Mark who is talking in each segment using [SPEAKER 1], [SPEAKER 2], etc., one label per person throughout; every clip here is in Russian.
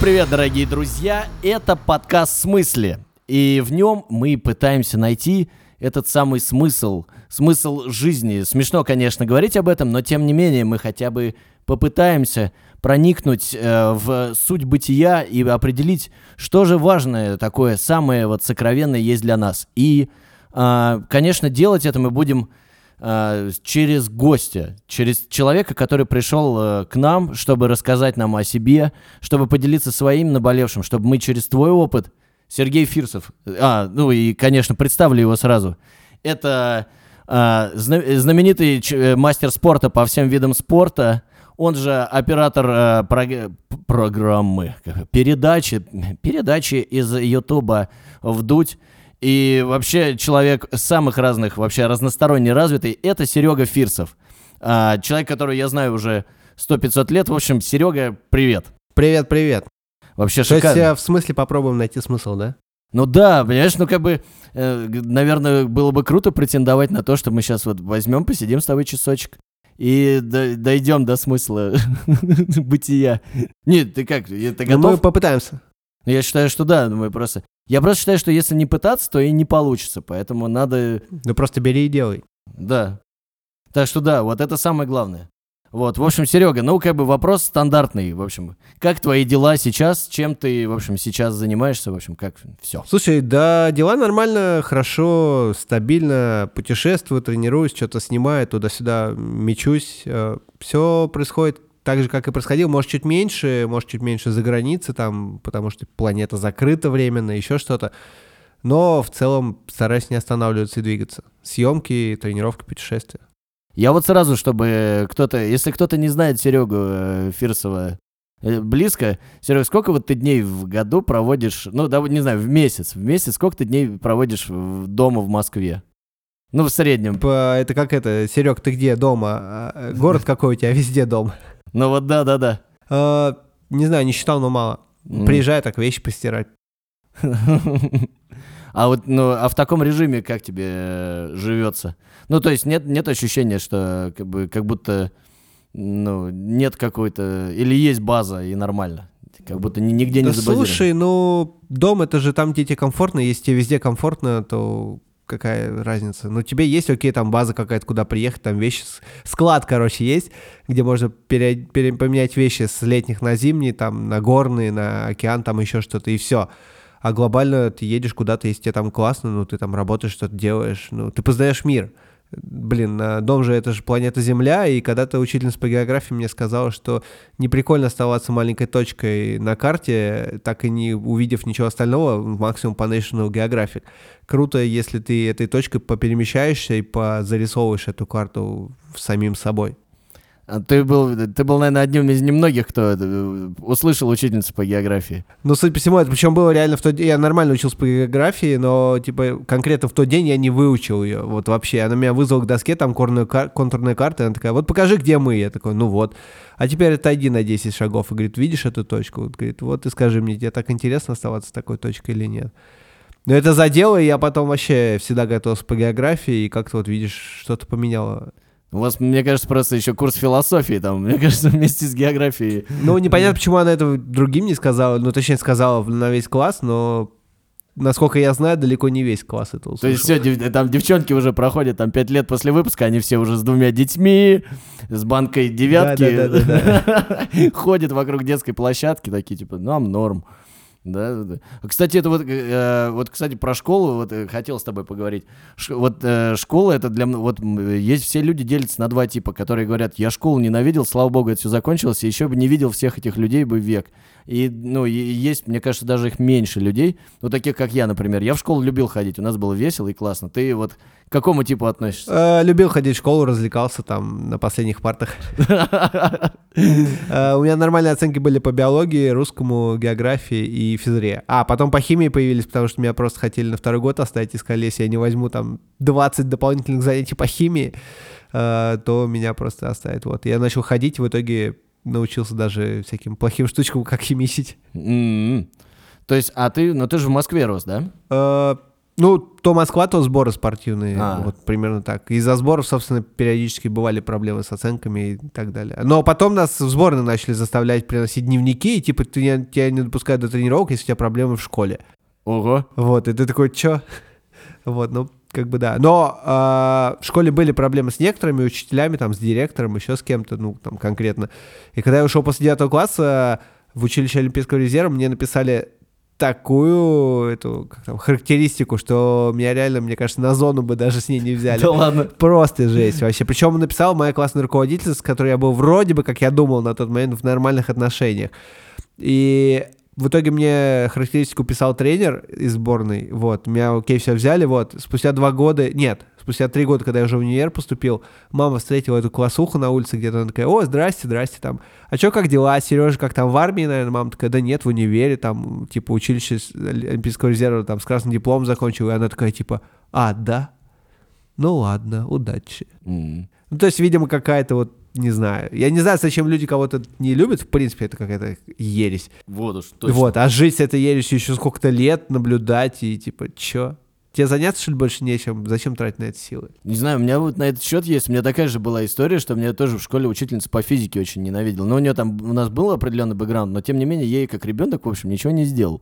[SPEAKER 1] Привет, дорогие друзья! Это подкаст «Смысле». И в нем мы пытаемся найти этот самый смысл, смысл жизни. Смешно, конечно, говорить об этом, но тем не менее мы хотя бы попытаемся проникнуть э, в суть бытия и определить, что же важное такое, самое вот сокровенное есть для нас. И, э, конечно, делать это мы будем через гостя, через человека, который пришел э, к нам, чтобы рассказать нам о себе, чтобы поделиться своим наболевшим, чтобы мы через твой опыт, Сергей Фирсов, а, ну и, конечно, представлю его сразу. Это э, знаменитый мастер спорта по всем видам спорта, он же оператор э, прог- программы, передачи, передачи из Ютуба «Вдуть». И вообще человек самых разных, вообще разносторонне развитый, это Серега Фирсов. А, человек, которого я знаю уже 100-500 лет. В общем, Серега, привет.
[SPEAKER 2] Привет, привет.
[SPEAKER 1] Вообще
[SPEAKER 2] То
[SPEAKER 1] шикарно.
[SPEAKER 2] есть э, в смысле попробуем найти смысл, да?
[SPEAKER 1] Ну да, понимаешь, ну как бы, э, наверное, было бы круто претендовать на то, что мы сейчас вот возьмем, посидим с тобой часочек и дойдем до смысла бытия. Нет, ты как, ты
[SPEAKER 2] Ну, мы
[SPEAKER 1] готов?
[SPEAKER 2] попытаемся.
[SPEAKER 1] Я считаю, что да, ну, мы просто... Я просто считаю, что если не пытаться, то и не получится, поэтому надо
[SPEAKER 2] Ну просто бери и делай.
[SPEAKER 1] Да. Так что да, вот это самое главное. Вот, в общем, Серега, ну как бы вопрос стандартный, в общем. Как твои дела сейчас? Чем ты, в общем, сейчас занимаешься? В общем, как все.
[SPEAKER 2] Слушай, да, дела нормально, хорошо, стабильно, путешествую, тренируюсь, что-то снимаю, туда-сюда мечусь. Все происходит так же, как и происходило. Может, чуть меньше, может, чуть меньше за границей, там, потому что планета закрыта временно, еще что-то. Но в целом стараюсь не останавливаться и двигаться. Съемки, тренировки, путешествия.
[SPEAKER 1] Я вот сразу, чтобы кто-то, если кто-то не знает Серегу э, Фирсова э, близко, Серега, сколько вот ты дней в году проводишь, ну, да, вот не знаю, в месяц, в месяц, сколько ты дней проводишь в- дома в Москве? Ну, в среднем.
[SPEAKER 2] Типа, Это как это, Серег, ты где дома? А, э, Город какой у тебя? Везде дом.
[SPEAKER 1] Ну вот да-да-да.
[SPEAKER 2] А, Не знаю, не считал, но мало.
[SPEAKER 1] М.
[SPEAKER 2] Приезжаю так вещи постирать.
[SPEAKER 1] А вот, ну, а в таком режиме как тебе э, живется? Ну, то есть нет, нет ощущения, что как бы как будто ну, нет какой-то... Или есть база и нормально? Как будто ни- нигде не
[SPEAKER 2] Да
[SPEAKER 1] забазирован.
[SPEAKER 2] слушай, ну, дом это же там, где тебе комфортно. Если тебе везде комфортно, то какая разница? Ну, тебе есть, окей, там база какая-то, куда приехать, там вещи, склад, короче, есть, где можно пере- пере- поменять вещи с летних на зимние, там, на горные, на океан, там еще что-то, и все. А глобально ты едешь куда-то, если тебе там классно, ну, ты там работаешь, что-то делаешь, ну, ты познаешь мир. Блин, а дом же это же планета Земля, и когда-то учительница по географии мне сказала, что не прикольно оставаться маленькой точкой на карте, так и не увидев ничего остального, максимум по National Geographic. Круто, если ты этой точкой поперемещаешься и позарисовываешь эту карту самим собой.
[SPEAKER 1] А Ты был, ты был, наверное, одним из немногих, кто э, услышал учительницу по географии.
[SPEAKER 2] Ну, судя по всему, это причем было реально в тот день, я нормально учился по географии, но, типа, конкретно в тот день я не выучил ее, вот вообще. Она меня вызвала к доске, там контурная, кар- контурная карта, она такая, вот покажи, где мы. Я такой, ну вот. А теперь отойди на 10 шагов и говорит, видишь эту точку? Вот, говорит, вот и скажи мне, тебе так интересно оставаться такой точкой или нет? Но это задело, и я потом вообще всегда готовился по географии, и как-то вот, видишь, что-то поменяло.
[SPEAKER 1] У вас, мне кажется, просто еще курс философии там, мне кажется, вместе с географией.
[SPEAKER 2] Ну, непонятно, почему она это другим не сказала, ну, точнее, сказала на весь класс, но, насколько я знаю, далеко не весь класс это услышал.
[SPEAKER 1] То есть все, там девчонки уже проходят там пять лет после выпуска, они все уже с двумя детьми, с банкой девятки, ходят вокруг детской площадки, такие типа, нам норм. Да, Кстати, это вот, э, вот, кстати, про школу, вот э, хотел с тобой поговорить. Ш- вот э, школа это для, вот есть все люди делятся на два типа, которые говорят, я школу ненавидел, слава богу, это все закончилось, и еще бы не видел всех этих людей бы век. И, ну, и есть, мне кажется, даже их меньше людей, ну, таких как я, например. Я в школу любил ходить, у нас было весело и классно. Ты вот к какому типу относишься?
[SPEAKER 2] Э, Любил ходить в школу, развлекался там на последних партах. Э, У меня нормальные оценки были по биологии, русскому, географии и физре. А, потом по химии появились, потому что меня просто хотели на второй год оставить и сказали, если я не возьму там 20 дополнительных занятий по химии, э, то меня просто оставят. Вот. Я начал ходить, в итоге научился даже всяким плохим штучкам, как химичить.
[SPEAKER 1] М-м. То есть, а ты, ну ты же в Москве рос, да?
[SPEAKER 2] Э, Ну, то Москва, то сборы спортивные.
[SPEAKER 1] А.
[SPEAKER 2] Вот примерно так. Из-за сборов, собственно, периодически бывали проблемы с оценками и так далее. Но потом нас в сборной начали заставлять приносить дневники, и типа ты, тебя не допускают до тренировок, если у тебя проблемы в школе.
[SPEAKER 1] Ого.
[SPEAKER 2] Вот, и ты такой, чё? Вот, ну, как бы да. Но а, в школе были проблемы с некоторыми учителями, там, с директором, еще с кем-то, ну, там, конкретно. И когда я ушел после девятого класса в училище Олимпийского резерва, мне написали такую эту как там, характеристику, что меня реально, мне кажется, на зону бы даже с ней не взяли.
[SPEAKER 1] Да ладно.
[SPEAKER 2] Просто жесть вообще. Причем написала моя классная руководительница, с которой я был вроде бы, как я думал на тот момент, в нормальных отношениях. И в итоге мне характеристику писал тренер из сборной, вот, меня окей, все взяли, вот, спустя два года, нет, спустя три года, когда я уже в универ поступил, мама встретила эту классуху на улице где-то, она такая, о, здрасте, здрасте, там, а чё, как дела, Сережа, как там в армии, наверное, мама такая, да нет, в универе, там, типа, училище с- Олимпийского резерва, там, с красным дипломом закончил, и она такая, типа, а, да? Ну ладно, удачи.
[SPEAKER 1] М.
[SPEAKER 2] Ну, то есть, видимо, какая-то вот, не знаю. Я не знаю, зачем люди кого-то не любят. В принципе, это какая-то ересь.
[SPEAKER 1] Вот уж, точно.
[SPEAKER 2] Вот, а жить с этой ересью еще сколько-то лет, наблюдать и типа, чё? Тебе заняться, что ли, больше нечем? Зачем тратить на это силы?
[SPEAKER 1] Не знаю, у меня вот на этот счет есть. У меня такая же была история, что мне тоже в школе учительница по физике очень ненавидела. Но у нее там, у нас был определенный бэкграунд, но тем не менее, ей как ребенок, в общем, ничего не сделал.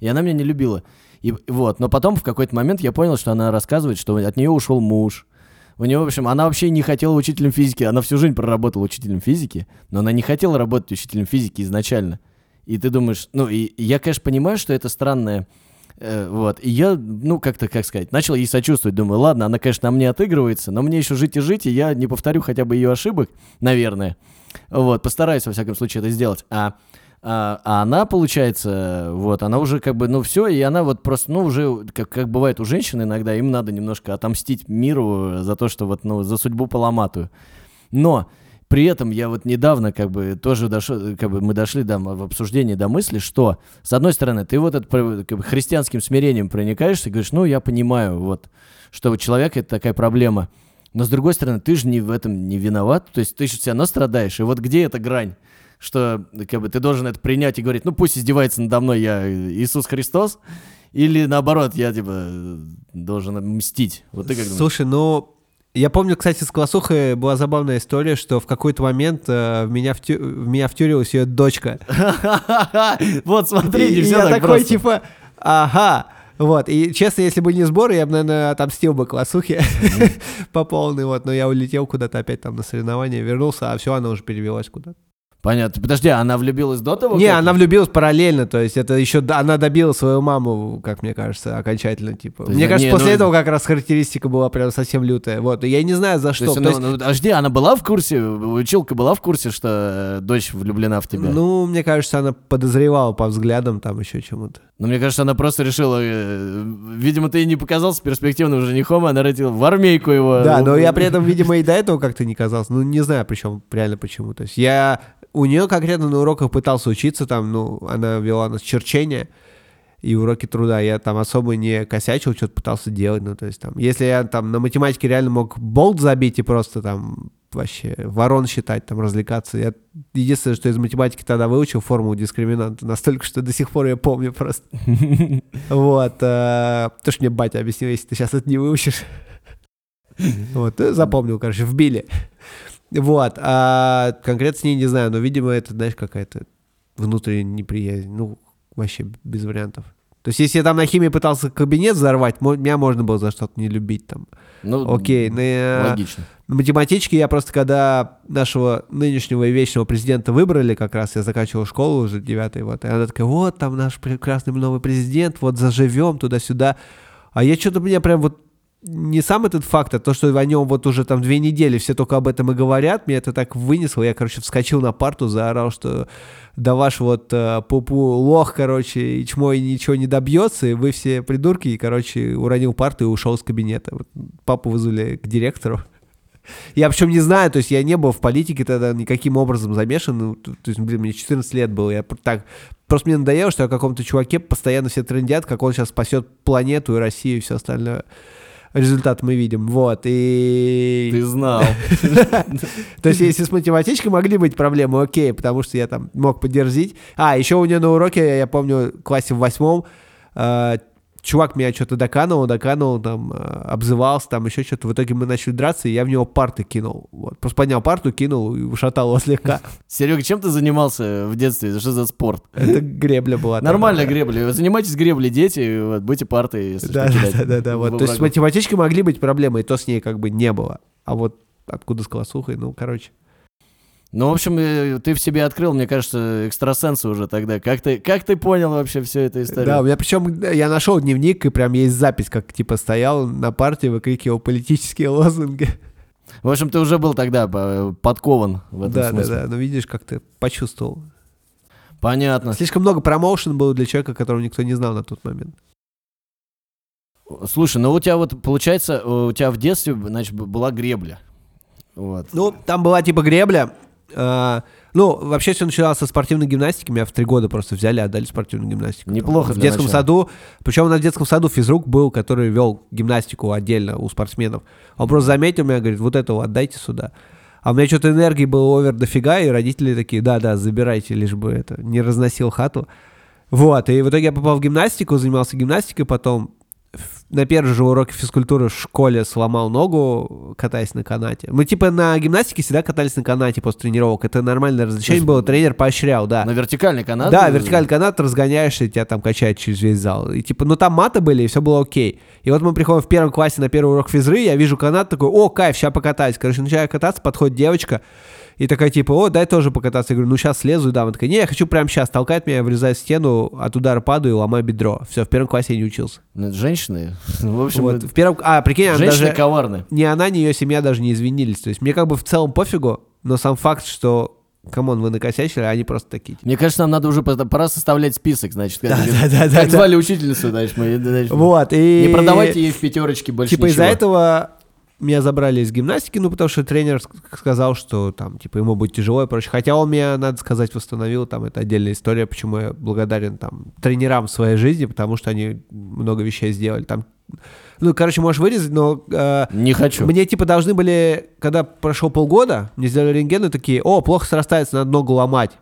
[SPEAKER 1] И она меня не любила. И вот, но потом в какой-то момент я понял, что она рассказывает, что от нее ушел муж. У нее, в общем, она вообще не хотела учителем физики. Она всю жизнь проработала учителем физики, но она не хотела работать учителем физики изначально. И ты думаешь, ну, и, я, конечно, понимаю, что это странное, вот. И я, ну, как-то, как сказать, начал ей сочувствовать. Думаю, ладно, она, конечно, на мне отыгрывается, но мне еще жить и жить, и я не повторю хотя бы ее ошибок, наверное. Вот, постараюсь, во всяком случае, это сделать. А, а, а она, получается, вот, она уже как бы, ну, все, и она вот просто, ну, уже, как, как бывает у женщин иногда, им надо немножко отомстить миру за то, что вот, ну, за судьбу поломатую. Но при этом я вот недавно как бы тоже дошел, как бы мы дошли до, в обсуждении до мысли, что с одной стороны ты вот это как бы, христианским смирением проникаешься и говоришь, ну я понимаю, вот, что у человека это такая проблема. Но с другой стороны, ты же не в этом не виноват, то есть ты же все равно страдаешь. И вот где эта грань? Что как бы ты должен это принять и говорить, ну пусть издевается надо мной я Иисус Христос, или наоборот, я типа должен мстить. Вот ты как думаешь?
[SPEAKER 2] Слушай, ну, я помню, кстати, с классухой была забавная история, что в какой-то момент э, в, меня втю- в меня втюрилась ее дочка.
[SPEAKER 1] Вот смотри, не все так
[SPEAKER 2] такой, типа, ага. Вот, и честно, если бы не сборы, я бы, наверное, отомстил бы классухе по полной, вот, но я улетел куда-то опять там на соревнования, вернулся, а все, она уже перевелась куда-то.
[SPEAKER 1] Понятно. Подожди, а она влюбилась до того?
[SPEAKER 2] Не,
[SPEAKER 1] как-
[SPEAKER 2] она влюбилась параллельно, то есть это еще она добила свою маму, как мне кажется, окончательно, типа.
[SPEAKER 1] То есть,
[SPEAKER 2] Мне
[SPEAKER 1] да,
[SPEAKER 2] кажется,
[SPEAKER 1] не,
[SPEAKER 2] после
[SPEAKER 1] ну-
[SPEAKER 2] этого как раз характеристика была прям совсем лютая. Вот, и я не знаю за
[SPEAKER 1] То
[SPEAKER 2] что.
[SPEAKER 1] есть,
[SPEAKER 2] То
[SPEAKER 1] ну,
[SPEAKER 2] есть,
[SPEAKER 1] ну, подожди, она была в курсе, училка была в курсе, что э, дочь влюблена в тебя?
[SPEAKER 2] ну, мне кажется, она подозревала по взглядам там еще чему-то.
[SPEAKER 1] Ну, мне кажется, она просто решила, э, видимо, ты ей не показался перспективным женихом, она родила в армейку его.
[SPEAKER 2] Да, но я при этом, видимо, и до этого как-то не казался. Ну, не знаю, причем реально почему. То есть я у нее конкретно на уроках пытался учиться, там, ну, она вела нас черчение и уроки труда. Я там особо не косячил, что-то пытался делать. Ну, то есть там, если я там на математике реально мог болт забить и просто там вообще ворон считать, там развлекаться. Я единственное, что из математики тогда выучил формулу дискриминанта настолько, что до сих пор я помню просто. Вот. э, То, что мне батя объяснил, если ты сейчас это не выучишь. Вот, запомнил, короче, вбили. Вот, а конкретно с ней не знаю, но, видимо, это, знаешь, какая-то внутренняя неприязнь. Ну, вообще без вариантов. То есть, если я там на химии пытался кабинет взорвать, меня можно было за что-то не любить там.
[SPEAKER 1] Ну,
[SPEAKER 2] Окей, на,
[SPEAKER 1] Логично.
[SPEAKER 2] на математичке я просто, когда нашего нынешнего и вечного президента выбрали, как раз я заканчивал школу уже девятый, вот, и она такая, вот там наш прекрасный новый президент, вот заживем туда-сюда. А я что-то мне прям вот не сам этот факт, а то, что о нем вот уже там две недели все только об этом и говорят, меня это так вынесло. Я, короче, вскочил на парту, заорал, что да ваш вот э, пупу лох, короче, и чмо и ничего не добьется, и вы все придурки, и, короче, уронил парту и ушел из кабинета. Вот папу вызвали к директору. Я причем не знаю, то есть я не был в политике тогда никаким образом замешан, ну, то, то есть, блин, мне 14 лет было, я так, просто мне надоело, что о каком-то чуваке постоянно все трендят, как он сейчас спасет планету и Россию и все остальное. Результат мы видим, вот, и...
[SPEAKER 1] Ты знал.
[SPEAKER 2] То есть, если с математичкой могли быть проблемы, окей, потому что я там мог поддержать. А, еще у нее на уроке, я помню, в классе в восьмом, э, чувак меня что-то доканывал, доканывал, там, э, обзывался, там, еще что-то. В итоге мы начали драться, и я в него парты кинул. Вот. Просто поднял парту, кинул и ушатал его слегка.
[SPEAKER 1] Серега, чем ты занимался в детстве? Что за спорт?
[SPEAKER 2] Это гребля была.
[SPEAKER 1] Нормальная гребля. Вы занимаетесь греблей, дети, вот, будете парты, если
[SPEAKER 2] Да,
[SPEAKER 1] что,
[SPEAKER 2] да, да, да, да.
[SPEAKER 1] во
[SPEAKER 2] Вот. То есть с математичкой могли быть проблемы, и то с ней как бы не было. А вот откуда с колосухой, ну, короче.
[SPEAKER 1] Ну, в общем, э, ты в себе открыл, мне кажется, экстрасенса уже тогда. Как ты, как ты понял вообще всю эту историю?
[SPEAKER 2] Да, у меня причем я нашел дневник, и прям есть запись, как типа стоял на партии, выкрикивал политические лозунги.
[SPEAKER 1] В общем, ты уже был тогда э, подкован в этом
[SPEAKER 2] Да, да,
[SPEAKER 1] смысле.
[SPEAKER 2] да. Ну, видишь, как ты почувствовал.
[SPEAKER 1] Понятно.
[SPEAKER 2] Слишком много промоушен было для человека, которого никто не знал на тот момент.
[SPEAKER 1] Слушай, ну у тебя вот, получается, у тебя в детстве, значит, была гребля. Вот.
[SPEAKER 2] Ну, там была типа гребля. А, ну, вообще все начиналось со спортивной гимнастики. Меня в три года просто взяли, отдали спортивную гимнастику.
[SPEAKER 1] Неплохо
[SPEAKER 2] В детском
[SPEAKER 1] начала.
[SPEAKER 2] саду. Причем у нас в детском саду физрук был, который вел гимнастику отдельно у спортсменов. Он просто заметил меня, говорит, вот этого отдайте сюда. А у меня что-то энергии было овер дофига, и родители такие, да-да, забирайте, лишь бы это не разносил хату. Вот, и в итоге я попал в гимнастику, занимался гимнастикой, потом на первом же уроке физкультуры в школе сломал ногу, катаясь на канате. Мы типа на гимнастике всегда катались на канате после тренировок. Это нормальное развлечение было, тренер поощрял, да.
[SPEAKER 1] На вертикальный канат?
[SPEAKER 2] Да, вертикальный канат, разгоняешься, и тебя там качает через весь зал. И типа, ну там маты были, и все было окей. И вот мы приходим в первом классе на первый урок физры, я вижу канат, такой, о, кайф, сейчас покатаюсь. Короче, начинаю кататься, подходит девочка, и такая типа, о, дай тоже покататься. Я говорю, ну сейчас слезу, и да. Она такая, не, я хочу прямо сейчас. Толкает меня, врезаю в стену, от удара падаю и ломаю бедро. Все, в первом классе я не учился.
[SPEAKER 1] Ну, это Женщины? В общем,
[SPEAKER 2] Вот,
[SPEAKER 1] это-
[SPEAKER 2] в первом... А, прикинь, она
[SPEAKER 1] женщины
[SPEAKER 2] даже...
[SPEAKER 1] коварны.
[SPEAKER 2] Ни она, ни ее семья даже не извинились. То есть мне как бы в целом пофигу, но сам факт, что, come on, вы накосячили, а они просто такие. типа,
[SPEAKER 1] Мне кажется, нам надо уже пора составлять список, значит. Как,
[SPEAKER 2] Да, да, да,
[SPEAKER 1] как
[SPEAKER 2] да,
[SPEAKER 1] звали учительницу, значит, мы... значит,
[SPEAKER 2] Вот, и...
[SPEAKER 1] Не продавайте ей в пятерочке больше
[SPEAKER 2] Типа из-за этого меня забрали из гимнастики, ну, потому что тренер ск- сказал, что там, типа, ему будет тяжело и прочее. Хотя он меня, надо сказать, восстановил, там, это отдельная история, почему я благодарен, там, тренерам в своей жизни, потому что они много вещей сделали. Там, ну, короче, можешь вырезать, но э,
[SPEAKER 1] Не хочу.
[SPEAKER 2] мне, типа, должны были, когда прошло полгода, мне сделали рентген, и такие, о, плохо срастается, надо ногу ломать.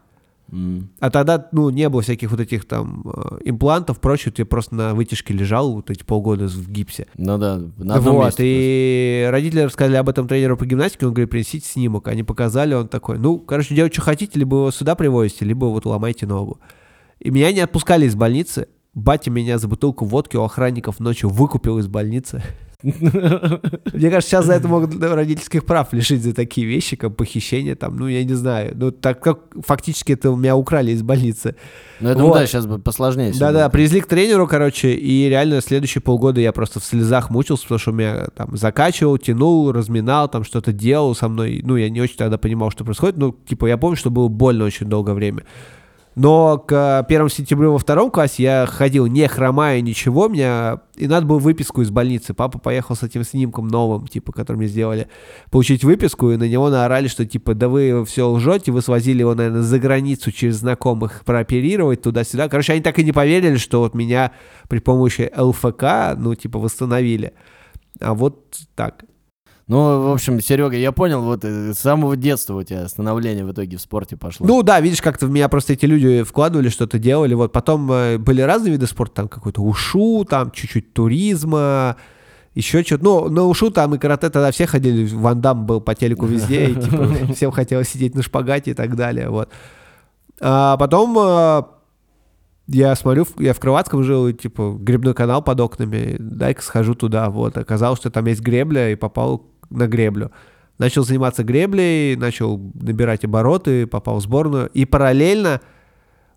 [SPEAKER 2] А тогда, ну, не было всяких вот этих там э, имплантов, прочее, ты просто на вытяжке лежал вот эти полгода в гипсе.
[SPEAKER 1] Ну да, на одном
[SPEAKER 2] вот,
[SPEAKER 1] месте
[SPEAKER 2] и родители рассказали об этом тренеру по гимнастике, он говорит, принесите снимок. Они показали, он такой, ну, короче, делать, что хотите, либо его сюда привозите, либо вот ломайте ногу. И меня не отпускали из больницы. Батя меня за бутылку водки у охранников ночью выкупил из больницы. Мне кажется, сейчас за это могут родительских прав лишить за такие вещи, как похищение, там, ну, я не знаю. Ну, так как фактически это у меня украли из больницы.
[SPEAKER 1] Ну, я думаю,
[SPEAKER 2] Вот.
[SPEAKER 1] да, сейчас бы посложнее.
[SPEAKER 2] Да-да, привезли к тренеру, короче, и реально следующие полгода я просто в слезах мучился, потому что меня там закачивал, тянул, разминал, там что-то делал со мной. Ну, я не очень тогда понимал, что происходит. Ну, типа, я помню, что было больно очень долгое время. Но к 1 сентября во втором классе я ходил не хромая, ничего, меня... И надо было выписку из больницы. Папа поехал с этим снимком новым, типа, который мне сделали, получить выписку, и на него наорали, что, типа, да вы все лжете, вы свозили его, наверное, за границу через знакомых прооперировать туда-сюда. Короче, они так и не поверили, что вот меня при помощи ЛФК, ну, типа, восстановили. А вот так.
[SPEAKER 1] Ну, в общем, Серега, я понял, вот э, с самого детства у тебя становление в итоге в спорте пошло.
[SPEAKER 2] Ну да, видишь, как-то в меня просто эти люди вкладывали, что-то делали. Вот потом э, были разные виды спорта, там какой-то ушу, там чуть-чуть туризма, еще что-то. Ну, на ушу там и карате тогда все ходили, Ван Дам был по телеку везде, и типа всем хотелось сидеть на шпагате и так далее, вот. А потом э, я смотрю, я в Крылатском жил, и, типа, грибной канал под окнами, дай-ка схожу туда, вот. Оказалось, что там есть гребля, и попал на греблю. Начал заниматься греблей, начал набирать обороты, попал в сборную. И параллельно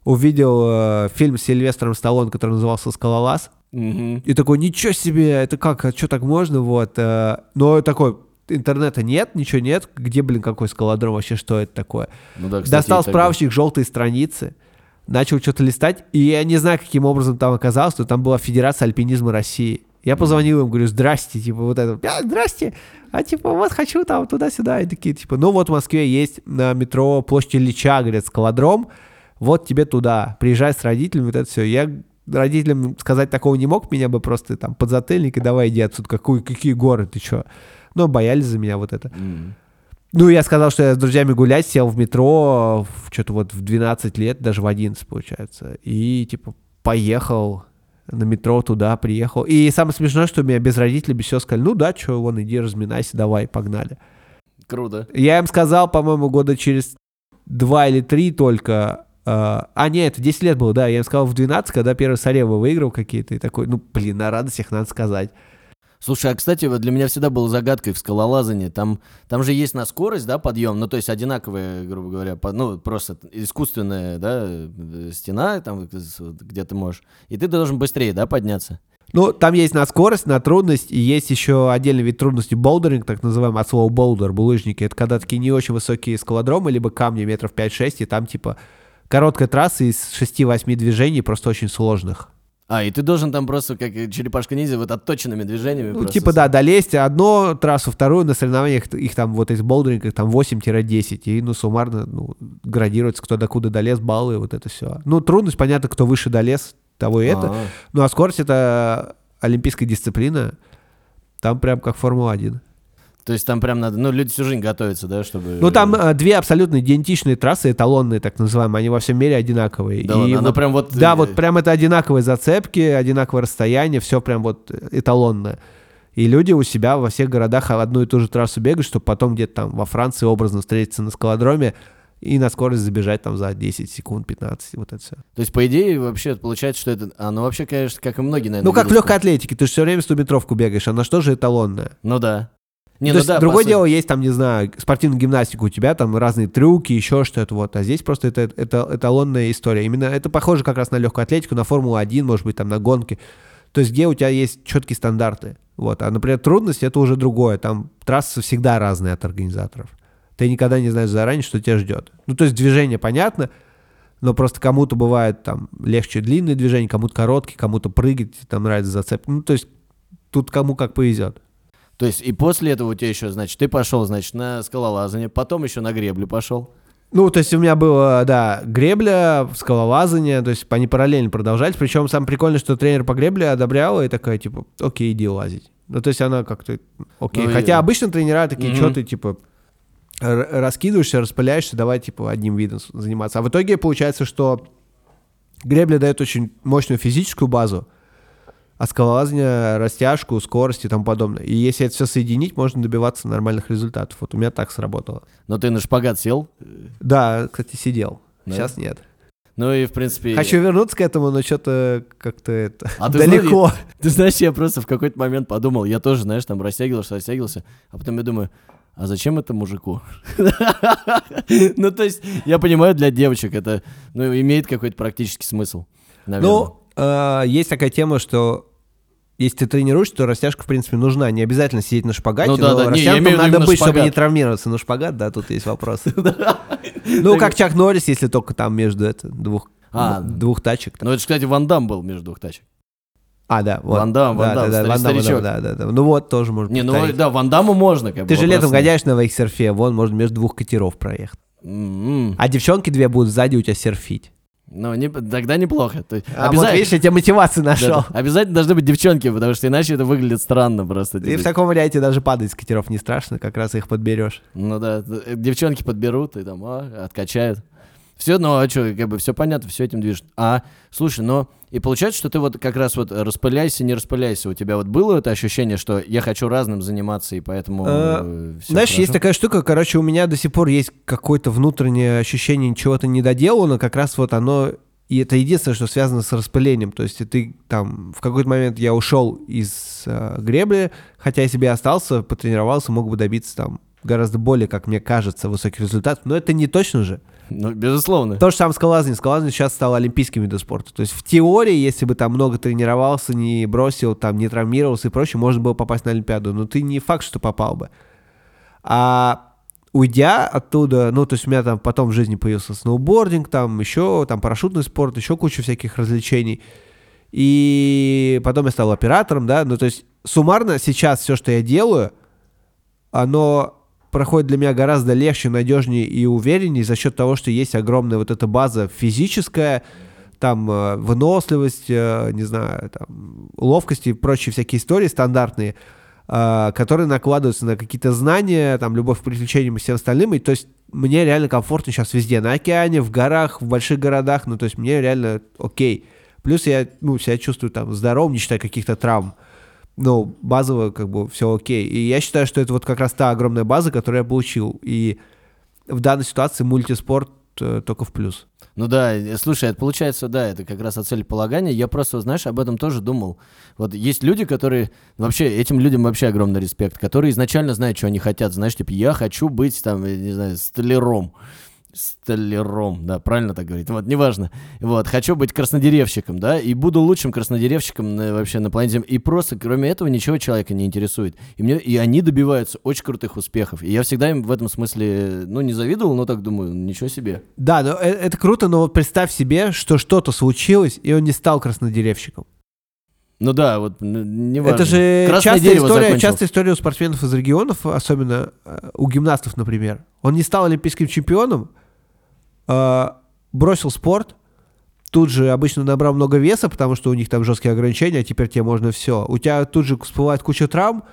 [SPEAKER 2] увидел э, фильм с Сильвестром Сталлоне, который назывался «Скалолаз».
[SPEAKER 1] Мгм.
[SPEAKER 2] И такой, ничего себе, это как, а что так можно, вот. э, Но такой, интернета нет, ничего нет, где, блин, какой скалодром, вообще, что это такое?
[SPEAKER 1] Ну да, кстати,
[SPEAKER 2] Достал справочник, желтые страницы, начал что-то листать, и я не знаю, каким образом там оказалось, но там была Федерация альпинизма России. Я позвонил им, говорю, здрасте, типа вот это, «А, здрасте, а типа вот хочу там туда-сюда, и такие, типа, ну вот в Москве есть на метро площадь Ильича, говорят, скалодром, вот тебе туда, приезжай с родителями, вот это все. Я родителям сказать такого не мог, меня бы просто там подзатыльник и давай иди отсюда, какой, какие горы, ты чё? Но боялись за меня вот это. Ну, я сказал, что я с друзьями гулять, сел в метро, в, что-то вот в 12 лет, даже в 11, получается. И, типа, поехал. На метро туда приехал. И самое смешное, что меня без родителей, без всего сказали, ну да, что, вон, иди, разминайся, давай, погнали.
[SPEAKER 1] Круто.
[SPEAKER 2] Я им сказал, по-моему, года через два или три только, э, а, нет, это 10 лет было, да, я им сказал в 12, когда первый Сарева выиграл какие-то, и такой, ну, блин, на радостях надо сказать.
[SPEAKER 1] Слушай, а кстати, вот для меня всегда было загадкой в скалолазании. Там, там же есть на скорость, да, подъем, ну то есть одинаковая, грубо говоря, по- ну просто искусственная, да, э, стена, там где ты можешь. И ты должен быстрее, да, подняться.
[SPEAKER 2] Ну, там есть на скорость, на трудность, и есть еще отдельный вид трудности болдеринг, так называемый, от слова болдер, булыжники. Это когда такие не очень высокие скалодромы, либо камни метров 5-6, и там типа короткая трасса из 6-8 движений, просто очень сложных.
[SPEAKER 1] А, и ты должен там просто, как черепашка ниндзя, вот отточенными движениями
[SPEAKER 2] Ну, типа, да, долезть одну трассу, вторую, на соревнованиях их там вот из болдерингах там 8-10, и, ну, суммарно, ну, градируется, кто докуда долез, баллы, вот это все. Ну, трудность, понятно, кто выше долез, того и это.
[SPEAKER 1] А,
[SPEAKER 2] Ну, а скорость — это олимпийская дисциплина, там прям как Формула-1.
[SPEAKER 1] То есть там прям надо, ну, люди всю жизнь готовятся, да, чтобы...
[SPEAKER 2] Ну, там э, две абсолютно идентичные трассы, эталонные, так называемые, они во всем мире одинаковые.
[SPEAKER 1] Да
[SPEAKER 2] И
[SPEAKER 1] ладно, она
[SPEAKER 2] вот-
[SPEAKER 1] прям вот...
[SPEAKER 2] Да,
[SPEAKER 1] э,
[SPEAKER 2] вот прям это одинаковые зацепки, одинаковое расстояние, все прям вот эталонно. И люди у себя во всех городах одну и ту же трассу бегают, чтобы потом где-то там во Франции образно встретиться на скалодроме и на скорость забежать там за 10 секунд, 15, вот это все.
[SPEAKER 1] То есть, по идее, вообще получается, что это... А, ну, вообще, конечно, как и многие, наверное,
[SPEAKER 2] Ну, как в легкой атлетике, ты же все время 100-метровку бегаешь, она что же эталонная?
[SPEAKER 1] Ну, да. Не,
[SPEAKER 2] То
[SPEAKER 1] ну
[SPEAKER 2] есть
[SPEAKER 1] да,
[SPEAKER 2] другое дело, есть там, не знаю, спортивная гимнастика, у тебя там разные трюки, еще что-то вот, а здесь просто это, это эталонная история. Именно это похоже как раз на легкую атлетику, на Формулу-1, может быть, там на гонки. То есть где у тебя есть четкие стандарты. Вот. А, например, трудность — это уже другое. Там трассы всегда разные от организаторов. Ты никогда не знаешь заранее, что тебя ждет. Ну, то есть движение понятно, но просто кому-то бывает там легче длинные движения, кому-то короткие, кому-то прыгать, там нравится зацеп. Ну, то есть тут кому как повезет.
[SPEAKER 1] То есть, и после этого у тебя еще, значит, ты пошел, значит, на скалолазание, потом еще на греблю пошел.
[SPEAKER 2] Ну, то есть у меня было, да, гребля, скалолазание, то есть они параллельно продолжать. Причем самое прикольное, что тренер по гребле одобряла и такая, типа, окей, иди лазить. Ну, то есть она как-то, окей.
[SPEAKER 1] Ну, и-
[SPEAKER 2] Хотя обычно тренера такие,
[SPEAKER 1] Мгм.
[SPEAKER 2] что ты, типа, раскидываешься, распыляешься, давай, типа, одним видом заниматься. А в итоге получается, что гребля дает очень мощную физическую базу, а скалолазание, растяжку, скорость и тому подобное. И если это все соединить, можно добиваться нормальных результатов. Вот у меня так сработало.
[SPEAKER 1] Но ты на шпагат сел.
[SPEAKER 2] Да, кстати, сидел.
[SPEAKER 1] Да?
[SPEAKER 2] Сейчас нет.
[SPEAKER 1] Ну и, в принципе...
[SPEAKER 2] Хочу вернуться к этому, но что-то как-то это
[SPEAKER 1] А ты
[SPEAKER 2] далеко.
[SPEAKER 1] Ты знаешь, я просто в какой-то момент подумал, я тоже, знаешь, там растягивался, растягивался, а потом я думаю, а зачем это мужику? Ну, то есть, я понимаю, для девочек это, ну, имеет какой-то практический смысл, наверное.
[SPEAKER 2] Ну, э, есть такая тема, что если ты тренируешься, то растяжка, в принципе, нужна. Не обязательно сидеть на шпагате,
[SPEAKER 1] Ну да,
[SPEAKER 2] но
[SPEAKER 1] да, не,
[SPEAKER 2] растянутым
[SPEAKER 1] виду
[SPEAKER 2] надо быть, чтобы не травмироваться. Но шпагат, да, тут есть вопрос. Ну, как Чак Норрис, если только там между двух
[SPEAKER 1] А.
[SPEAKER 2] двух тачек.
[SPEAKER 1] Ну, это, же, кстати, Ван Дам был между двух тачек.
[SPEAKER 2] А, да, вот.
[SPEAKER 1] Ван Дам, Ван
[SPEAKER 2] Да,
[SPEAKER 1] Дам,
[SPEAKER 2] да, да,
[SPEAKER 1] старик-
[SPEAKER 2] Ван Дам,
[SPEAKER 1] старичок.
[SPEAKER 2] да, да, да. Ну вот, тоже можно
[SPEAKER 1] Не, ну,
[SPEAKER 2] повторить.
[SPEAKER 1] да, Ван Даму можно, как бы.
[SPEAKER 2] Ты же летом гоняешь на вейксерфе, вон, можно между двух катеров проехать.
[SPEAKER 1] М-м.
[SPEAKER 2] А девчонки две будут сзади у тебя серфить.
[SPEAKER 1] Ну, не- тогда неплохо. То есть
[SPEAKER 2] А вот
[SPEAKER 1] обязательно-
[SPEAKER 2] видишь, я тебе мотивацию нашел.
[SPEAKER 1] Да, обязательно должны быть девчонки, потому что иначе это выглядит странно просто.
[SPEAKER 2] И в таком варианте даже падать с катеров не страшно, как раз их подберешь.
[SPEAKER 1] Ну да, э, девчонки подберут и там а, откачают. Все, ну а что, как бы все понятно, все этим движет. А, слушай, но и получается, что ты вот как раз вот распыляйся, не распыляйся. У тебя вот было это ощущение, что я хочу разным заниматься, и поэтому
[SPEAKER 2] Э,
[SPEAKER 1] всё
[SPEAKER 2] Знаешь,
[SPEAKER 1] хорошо?
[SPEAKER 2] есть такая штука, короче, у меня до сих пор есть какое-то внутреннее ощущение чего-то недоделано, как раз вот оно, и это единственное, что связано с распылением, то есть ты там, в какой-то момент я ушел из э, гребли, хотя я остался, потренировался, мог бы добиться там гораздо более, как мне кажется, высоких результатов, но это не точно же.
[SPEAKER 1] Ну, безусловно.
[SPEAKER 2] То же самое скалолазание. Скалолазание сейчас стало олимпийским видом спорта. То есть в теории, если бы там много тренировался, не бросил, там не травмировался и прочее, можно было попасть на Олимпиаду. Но ты не факт, что попал бы. А уйдя оттуда, ну, то есть у меня там потом в жизни появился сноубординг, там еще, там парашютный спорт, еще куча всяких развлечений. И потом я стал оператором, да, ну, то есть суммарно сейчас все, что я делаю, оно проходит для меня гораздо легче, надежнее и увереннее за счет того, что есть огромная вот эта база физическая, там э, выносливость, э, не знаю, там, ловкость и прочие всякие истории стандартные, э, которые накладываются на какие-то знания, там, любовь к приключениям и всем остальным. И то есть мне реально комфортно сейчас везде, на океане, в горах, в больших городах, ну то есть мне реально окей. Плюс я, ну, себя чувствую там здоровым, не считая каких-то травм. Ну, базово как бы все окей. И я считаю, что это вот как раз та огромная база, которую я получил. И в данной ситуации мультиспорт э, только в плюс.
[SPEAKER 1] Ну да, э, слушай, это получается, да, это как раз о целеполагании. Я просто, знаешь, об этом тоже думал. Вот есть люди, которые, вообще, этим людям вообще огромный респект, которые изначально знают, что они хотят. Знаешь, типа, я хочу быть, там, не знаю, столяром. Столяром, да, правильно так говорить. Вот, неважно. Вот, хочу быть краснодеревщиком, да, и буду лучшим краснодеревщиком на, вообще на планете. И просто, кроме этого, ничего человека не интересует. И, мне, и они добиваются очень крутых успехов. И я всегда им в этом смысле, ну, не завидовал, но так думаю, ничего себе.
[SPEAKER 2] Да, это, это круто, но вот представь себе, что что-то случилось, и он не стал краснодеревщиком.
[SPEAKER 1] Ну да, вот не важно.
[SPEAKER 2] Это же частая история, частая история у спортсменов из регионов, особенно э, у гимнастов, например. Он не стал олимпийским чемпионом, э, бросил спорт, тут же обычно набрал много веса, потому что у них там жесткие ограничения, а теперь тебе можно все. У тебя тут же всплывает куча травм,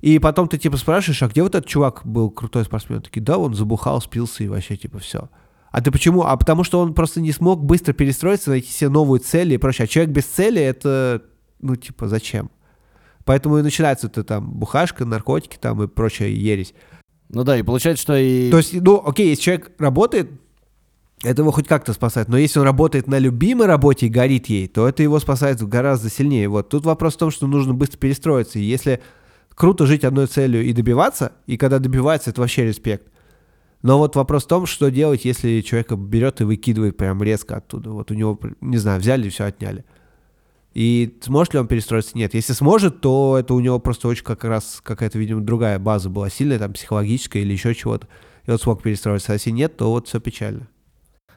[SPEAKER 2] и потом ты типа спрашиваешь, а где вот этот чувак был крутой спортсмен? Такие, да, он забухал, спился и вообще типа все. А ты почему? А потому что он просто не смог быстро перестроиться, найти себе новую цель и прочее. А человек без цели это ну, типа, зачем? Поэтому и начинается это там бухашка, наркотики там и прочая ересь.
[SPEAKER 1] Ну да, и получается, что и...
[SPEAKER 2] То есть, ну, окей, если человек работает, это его хоть как-то спасает. Но если он работает на любимой работе и горит ей, то это его спасает гораздо сильнее. Вот тут вопрос в том, что нужно быстро перестроиться. И если круто жить одной целью и добиваться, и когда добивается, это вообще респект. Но вот вопрос в том, что делать, если человека берет и выкидывает прям резко оттуда. Вот у него, не знаю, взяли и все отняли. И сможет ли он перестроиться? Нет. Если сможет, то это у него просто очень как раз какая-то, видимо, другая база была сильная, там, психологическая или еще чего-то. И он смог перестроиться. А если нет, то вот все печально.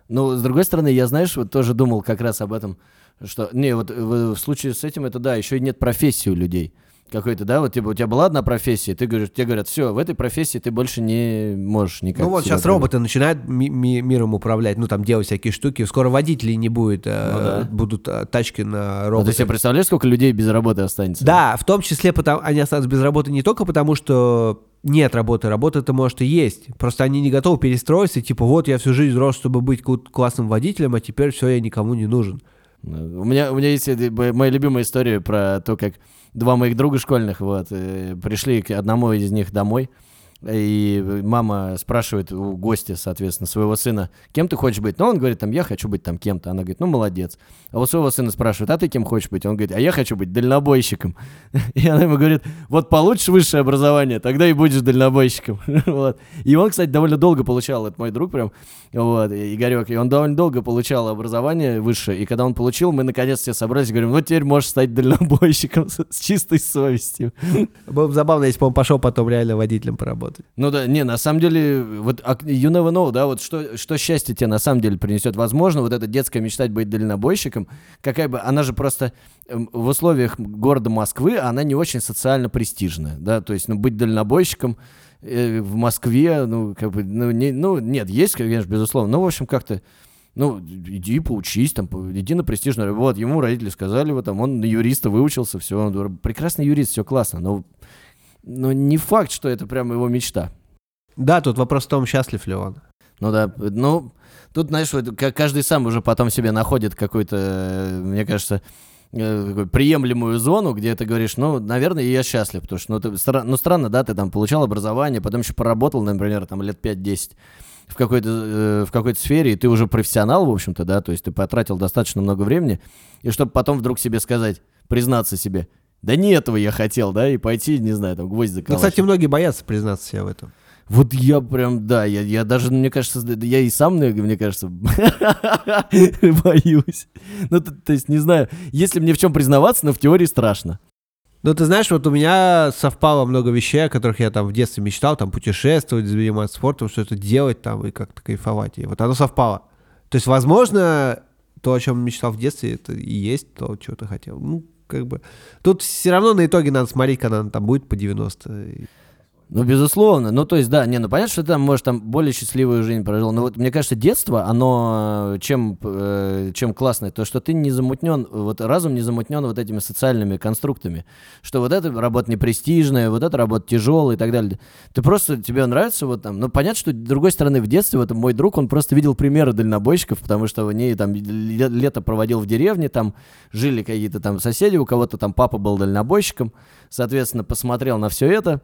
[SPEAKER 1] Ну, с другой стороны, я, знаешь, вот тоже думал как раз об этом, что, не, вот в, в случае с этим это да, еще и нет профессии у людей какой-то, да, вот типа у тебя была одна профессия, ты говоришь, тебе говорят, все, в этой профессии ты больше не можешь никак.
[SPEAKER 2] Ну вот сейчас проявить. роботы начинают ми- ми- миром управлять, ну там делать всякие штуки, скоро водителей не будет, э, ну, да. будут э, тачки на роботы.
[SPEAKER 1] А ты себе представляешь, сколько людей без работы останется?
[SPEAKER 2] Да, в том числе потому, они останутся без работы не только потому, что нет работы, работа-то может и есть, просто они не готовы перестроиться, типа вот я всю жизнь рос, чтобы быть классным водителем, а теперь все, я никому не нужен.
[SPEAKER 1] У меня, у меня есть э, моя любимая история про то, как два моих друга школьных вот э, пришли к одному из них домой, и мама спрашивает у гостя, соответственно, своего сына, кем ты хочешь быть? Ну, он говорит, там, я хочу быть там кем-то. Она говорит, ну, молодец. А у своего сына спрашивают, а ты кем хочешь быть? Он говорит, а я хочу быть дальнобойщиком. И она ему говорит, вот получишь высшее образование, тогда и будешь дальнобойщиком. вот. И он, кстати, довольно долго получал, это мой друг прям, вот, Игорек, и он довольно долго получал образование высшее, и когда он получил, мы наконец все собрались и говорим, ну, теперь можешь стать дальнобойщиком с чистой совестью.
[SPEAKER 2] Было бы забавно, если бы он пошел потом реально водителем поработать работать.
[SPEAKER 1] Ну да, не, на самом деле, вот you never know, да, вот что, что счастье тебе на самом деле принесет. Возможно, вот эта детская мечтать быть дальнобойщиком, какая бы, она же просто эм, в условиях города Москвы, она не очень социально престижная, да, то есть, ну, быть дальнобойщиком э, в Москве, ну, как бы, ну, не, ну, нет, есть, конечно, безусловно, но, в общем, как-то, ну, иди поучись, там, иди на престижную. Вот, ему родители сказали, вот там, он на юриста выучился, все, он прекрасный юрист, все классно, но но не факт, что это прям его мечта.
[SPEAKER 2] Да, тут вопрос в том, счастлив ли он.
[SPEAKER 1] Ну да, ну, тут, знаешь, каждый сам уже потом себе находит какой-то, мне кажется, э, приемлемую зону, где ты говоришь, ну, наверное, я счастлив, потому что, ну, ты, ну, странно, да, ты там получал образование, потом еще поработал, например, там лет 5-10 в какой-то, э, в какой-то сфере, и ты уже профессионал, в общем-то, да, то есть ты потратил достаточно много времени, и чтобы потом вдруг себе сказать, признаться себе, да не этого я хотел, да, и пойти, не знаю, там гвоздь заколоть.
[SPEAKER 2] Ну, кстати, многие боятся признаться себе в этом.
[SPEAKER 1] Вот я прям, да, я, я даже, мне кажется, я и сам, мне кажется, боюсь. Ну, то, то есть, не знаю, если мне в чем признаваться, но в теории страшно.
[SPEAKER 2] Ну, ты знаешь, вот у меня совпало много вещей, о которых я там в детстве мечтал, там путешествовать, заниматься спортом, что-то делать там и как-то кайфовать. И вот оно совпало. То есть, возможно, то, о чем мечтал в детстве, это и есть то, чего ты хотел. Ну, как бы. Тут все равно на итоге надо смотреть, когда она там будет по 90.
[SPEAKER 1] Ну, безусловно. Ну, то есть, да, не, ну понятно, что ты там, может, там более счастливую жизнь прожил. Но вот мне кажется, детство, оно э, чем, э, чем классное, то, что ты не замутнен, вот разум не замутнен вот этими социальными конструктами. Что вот эта работа непрестижная, вот эта работа тяжелая и так далее. Ты просто, тебе нравится вот там, ну, понятно, что, с другой стороны, в детстве, вот мой друг, он просто видел примеры дальнобойщиков, потому что они там лето проводил в деревне, там жили какие-то там соседи, у кого-то там папа был дальнобойщиком, соответственно, посмотрел на все это,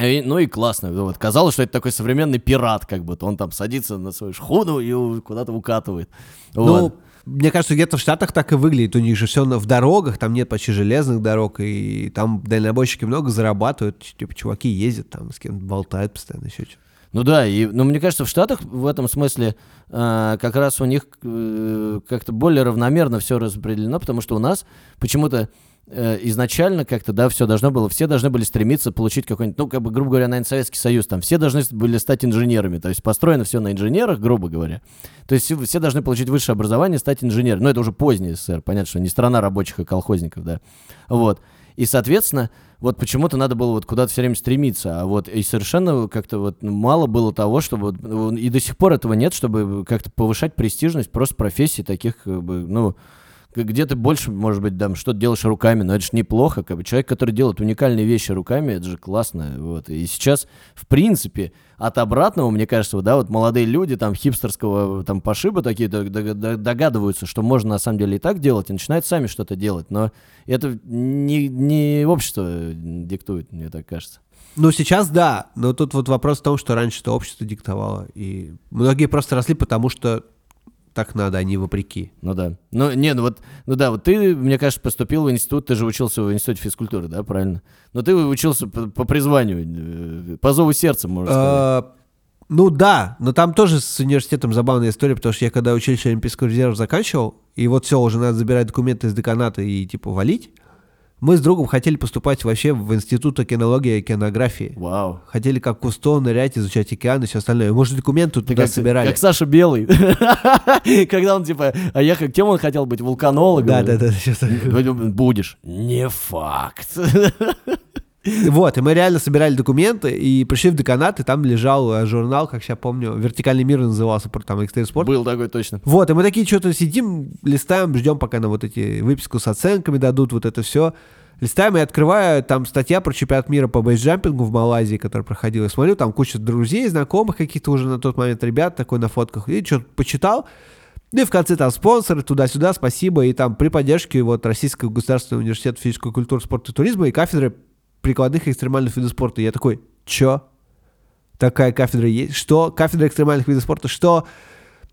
[SPEAKER 1] и, ну и классно. Вот, казалось, что это такой современный пират, как будто. Он там садится на свою шхуну и куда-то укатывает.
[SPEAKER 2] Ну, вот. мне кажется, где-то в Штатах так и выглядит. У них же все в дорогах, там нет почти железных дорог, и там дальнобойщики много зарабатывают. Типа, чуваки ездят там, с кем болтают постоянно, еще что-то.
[SPEAKER 1] Ну да, и, ну, мне кажется, в Штатах в этом смысле э, как раз у них э, как-то более равномерно все распределено, потому что у нас почему-то Э, изначально как-то, да, все должно было, все должны были стремиться получить какой-нибудь, ну, как бы, грубо говоря, наверное, Советский Союз, там, все должны были стать инженерами, то есть построено все на инженерах, грубо говоря. То есть все должны получить высшее образование, стать инженером. Ну, это уже поздний СССР, понятно, что не страна рабочих и колхозников, да. Вот. И, соответственно, вот почему-то надо было вот куда-то все время стремиться, а вот и совершенно как-то вот мало было того, чтобы, и до сих пор этого нет, чтобы как-то повышать престижность просто профессий таких, ну, где ты больше, может быть, там что-то делаешь руками, но это же неплохо. Как бы. Человек, который делает уникальные вещи руками, это же классно. Вот. И сейчас, в принципе, от обратного, мне кажется, да, вот молодые люди там хипстерского там пошиба такие догадываются, что можно на самом деле и так делать, и начинают сами что-то делать. Но это не, не общество диктует, мне так кажется.
[SPEAKER 2] Ну, сейчас да, но тут вот вопрос в том, что раньше это общество диктовало, и многие просто росли, потому что так надо, а не вопреки.
[SPEAKER 1] Ну да. Ну, не, ну вот, ну да, вот ты, мне кажется, поступил в институт, ты же учился в институте физкультуры, да, правильно? Но ты учился по, по призванию, э, по зову сердца, можно а, сказать.
[SPEAKER 2] Ну да, но там тоже с университетом забавная история, потому что я когда училище Олимпийского резерва заканчивал, и вот все, уже надо забирать документы из деканата и типа валить, мы с другом хотели поступать вообще в институт океанологии и океанографии.
[SPEAKER 1] Вау.
[SPEAKER 2] Хотели как кусто нырять, изучать океан и все остальное. Может, документы туда
[SPEAKER 1] как,
[SPEAKER 2] собирали.
[SPEAKER 1] Как Саша Белый. Когда он типа, а я кем он хотел быть? Вулканологом?
[SPEAKER 2] Да, да, да.
[SPEAKER 1] Будешь. Не факт.
[SPEAKER 2] Вот, и мы реально собирали документы и пришли в деканат, и там лежал э, журнал, как я помню, «Вертикальный мир» назывался, там «Экстрим спорт».
[SPEAKER 1] Был такой, точно.
[SPEAKER 2] Вот, и мы такие что-то сидим, листаем, ждем, пока нам вот эти выписку с оценками дадут, вот это все. Листаем и открываю, там статья про чемпионат мира по бейсджампингу в Малайзии, который проходил. И смотрю, там куча друзей, знакомых каких-то уже на тот момент ребят такой на фотках. И что-то почитал. Ну и в конце там спонсоры, туда-сюда, спасибо. И там при поддержке вот Российского государственного университета физической культуры, спорта и туризма и кафедры прикладных экстремальных видов спорта. Я такой, чё? Такая кафедра есть? Что? Кафедра экстремальных видов спорта? Что?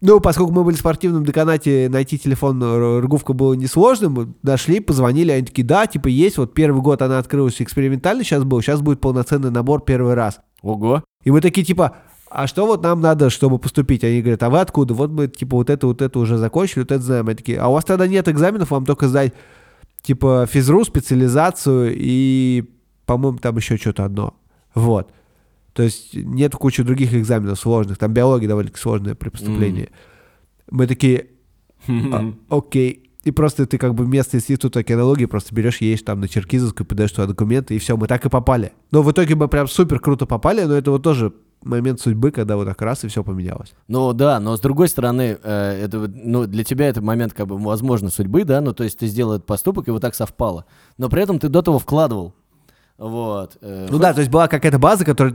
[SPEAKER 2] Ну, поскольку мы были в спортивном деканате, найти телефон Ргувка было несложным, мы нашли, позвонили, они такие, да, типа есть, вот первый год она открылась экспериментально, сейчас был, сейчас будет полноценный набор первый раз.
[SPEAKER 1] Ого.
[SPEAKER 2] И мы такие, типа, а что вот нам надо, чтобы поступить? Они говорят, а вы откуда? Вот мы, типа, вот это, вот это уже закончили, вот это знаем. Они такие, а у вас тогда нет экзаменов, вам только сдать, типа, физру, специализацию и по-моему, там еще что-то одно. Вот. То есть нет кучи других экзаменов сложных. Там биология довольно сложная при поступлении. Mm. Мы такие, а, окей. И просто ты как бы вместо института океанологии просто берешь, едешь там на Черкизовскую, подаешь туда документы, и все, мы так и попали. Но в итоге мы прям супер круто попали, но это вот тоже момент судьбы, когда вот так раз и все поменялось.
[SPEAKER 1] Ну да, но с другой стороны, э, это, ну, для тебя это момент, как бы, возможно, судьбы, да, ну то есть ты сделал этот поступок, и вот так совпало. Но при этом ты до того вкладывал. Вот.
[SPEAKER 2] Э, ну хоть... да, то есть была какая-то база, которая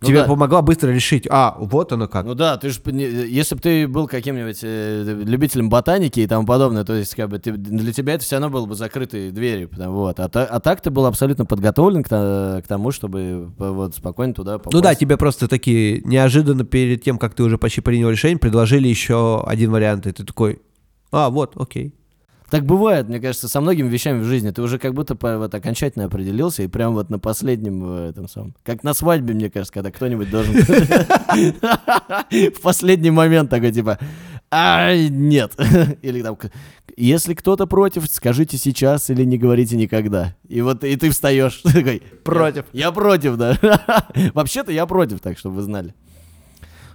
[SPEAKER 2] ну тебе да. помогла быстро решить, а, вот оно как.
[SPEAKER 1] Ну да, ты же, если бы ты был каким-нибудь э, любителем ботаники и тому подобное, то есть как бы ты, для тебя это все равно было бы закрытые двери, потому, вот. А, а так ты был абсолютно подготовлен к, к тому, чтобы вот спокойно туда попасть.
[SPEAKER 2] Ну да, тебе просто такие неожиданно перед тем, как ты уже почти принял решение, предложили еще один вариант, и ты такой, а, вот, окей.
[SPEAKER 1] Так бывает, мне кажется, со многими вещами в жизни. Ты уже как будто вот окончательно определился, и прям вот на последнем э, этом самом. Как на свадьбе, мне кажется, когда кто-нибудь должен в последний момент такой типа, ай, нет. Или там, если кто-то против, скажите сейчас или не говорите никогда. И вот и ты встаешь такой,
[SPEAKER 2] против.
[SPEAKER 1] Я против, да. Вообще-то я против, так чтобы вы знали.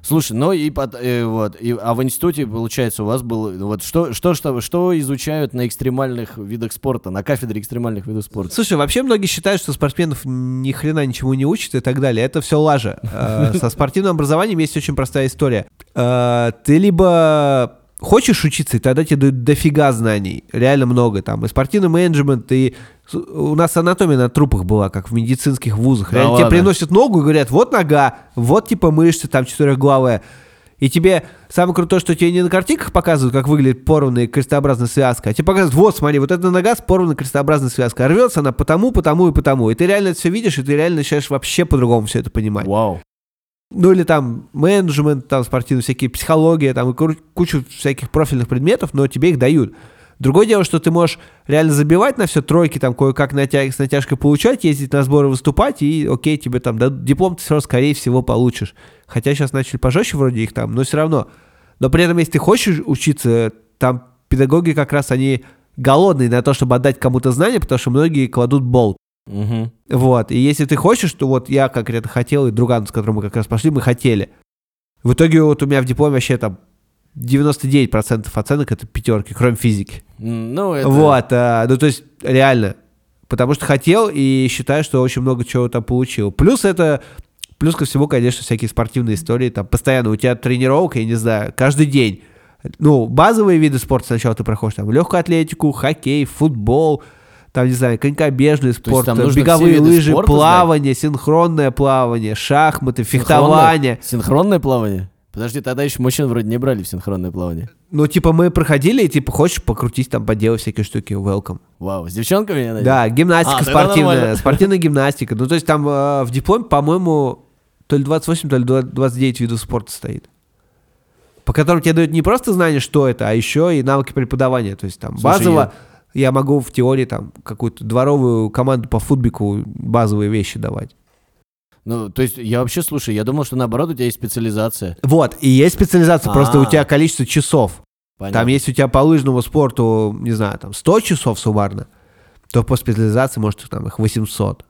[SPEAKER 1] Слушай, ну и, под, э, вот, и, а в институте, получается, у вас был, вот что, что, что, что изучают на экстремальных видах спорта, на кафедре экстремальных видов спорта?
[SPEAKER 2] Слушай, вообще многие считают, что спортсменов ни хрена ничему не учат и так далее. Это все лажа. Э, Со спортивным образованием есть очень простая история. Э, Ты либо хочешь учиться, и тогда тебе дают дофига знаний, реально много там, и спортивный менеджмент, и у нас анатомия на трупах была, как в медицинских вузах.
[SPEAKER 1] Да
[SPEAKER 2] Реально тебе
[SPEAKER 1] ладно?
[SPEAKER 2] приносят ногу и говорят, вот нога, вот типа мышцы там четырехглавая. И тебе самое крутое, что тебе не на картинках показывают, как выглядит порванная крестообразная связка, а тебе показывают, вот, смотри, вот эта нога с порванной крестообразной связкой. А рвется она потому, потому и потому. И ты реально это все видишь, и ты реально начинаешь вообще по-другому все это понимать.
[SPEAKER 1] Вау.
[SPEAKER 2] Ну или там менеджмент, там спортивный, всякие психология, там и кучу всяких профильных предметов, но тебе их дают. Другое дело, что ты можешь реально забивать на все тройки, там кое-как натя- с натяжкой получать, ездить на сборы, выступать, и окей, тебе там дадут диплом, ты все равно, скорее всего, получишь. Хотя сейчас начали пожестче вроде их там, но все равно. Но при этом, если ты хочешь учиться, там педагоги как раз, они голодные на то, чтобы отдать кому-то знания, потому что многие кладут болт.
[SPEAKER 1] Мгм.
[SPEAKER 2] Вот, и если ты хочешь, то вот я конкретно хотел, и друган, с которым мы как раз пошли, мы хотели. В итоге вот у меня в дипломе вообще там 99% оценок это пятерки, кроме физики.
[SPEAKER 1] Ну, это...
[SPEAKER 2] Вот, а, ну то есть реально. Потому что хотел и считаю, что очень много чего там получил. Плюс это, плюс ко всему, конечно, всякие спортивные истории. Там постоянно у тебя тренировка, я не знаю, каждый день. Ну, базовые виды спорта сначала ты проходишь, там, легкую атлетику, хоккей, футбол, там, не знаю, конькобежный спорт,
[SPEAKER 1] там
[SPEAKER 2] беговые лыжи,
[SPEAKER 1] спорта
[SPEAKER 2] плавание, синхронное плавание, шахматы, фехтование.
[SPEAKER 1] Синхронное, синхронное плавание? Подожди, тогда еще мужчин вроде не брали в синхронное плавание.
[SPEAKER 2] Ну, типа, мы проходили, и, типа, хочешь покрутить, там, поделать всякие штуки, welcome.
[SPEAKER 1] Вау, с девчонками, я надеюсь?
[SPEAKER 2] Да, гимнастика
[SPEAKER 1] А,
[SPEAKER 2] спортивная,
[SPEAKER 1] нормально.
[SPEAKER 2] спортивная гимнастика. Ну, то есть там э, в дипломе, по-моему, то ли 28, то ли 29 видов спорта стоит. По которым тебе дают не просто знание, что это, а еще и навыки преподавания. То есть там
[SPEAKER 1] Слушай,
[SPEAKER 2] базово я могу в теории там какую-то дворовую команду по футбику базовые вещи давать.
[SPEAKER 1] Ну, то есть, я вообще, слушай, я думал, что наоборот у тебя есть специализация.
[SPEAKER 2] Вот, и есть специализация, просто у тебя количество часов.
[SPEAKER 1] Понятно.
[SPEAKER 2] Там есть у тебя по лыжному спорту, не знаю, там 100 часов суммарно, то по специализации, может, там их 800.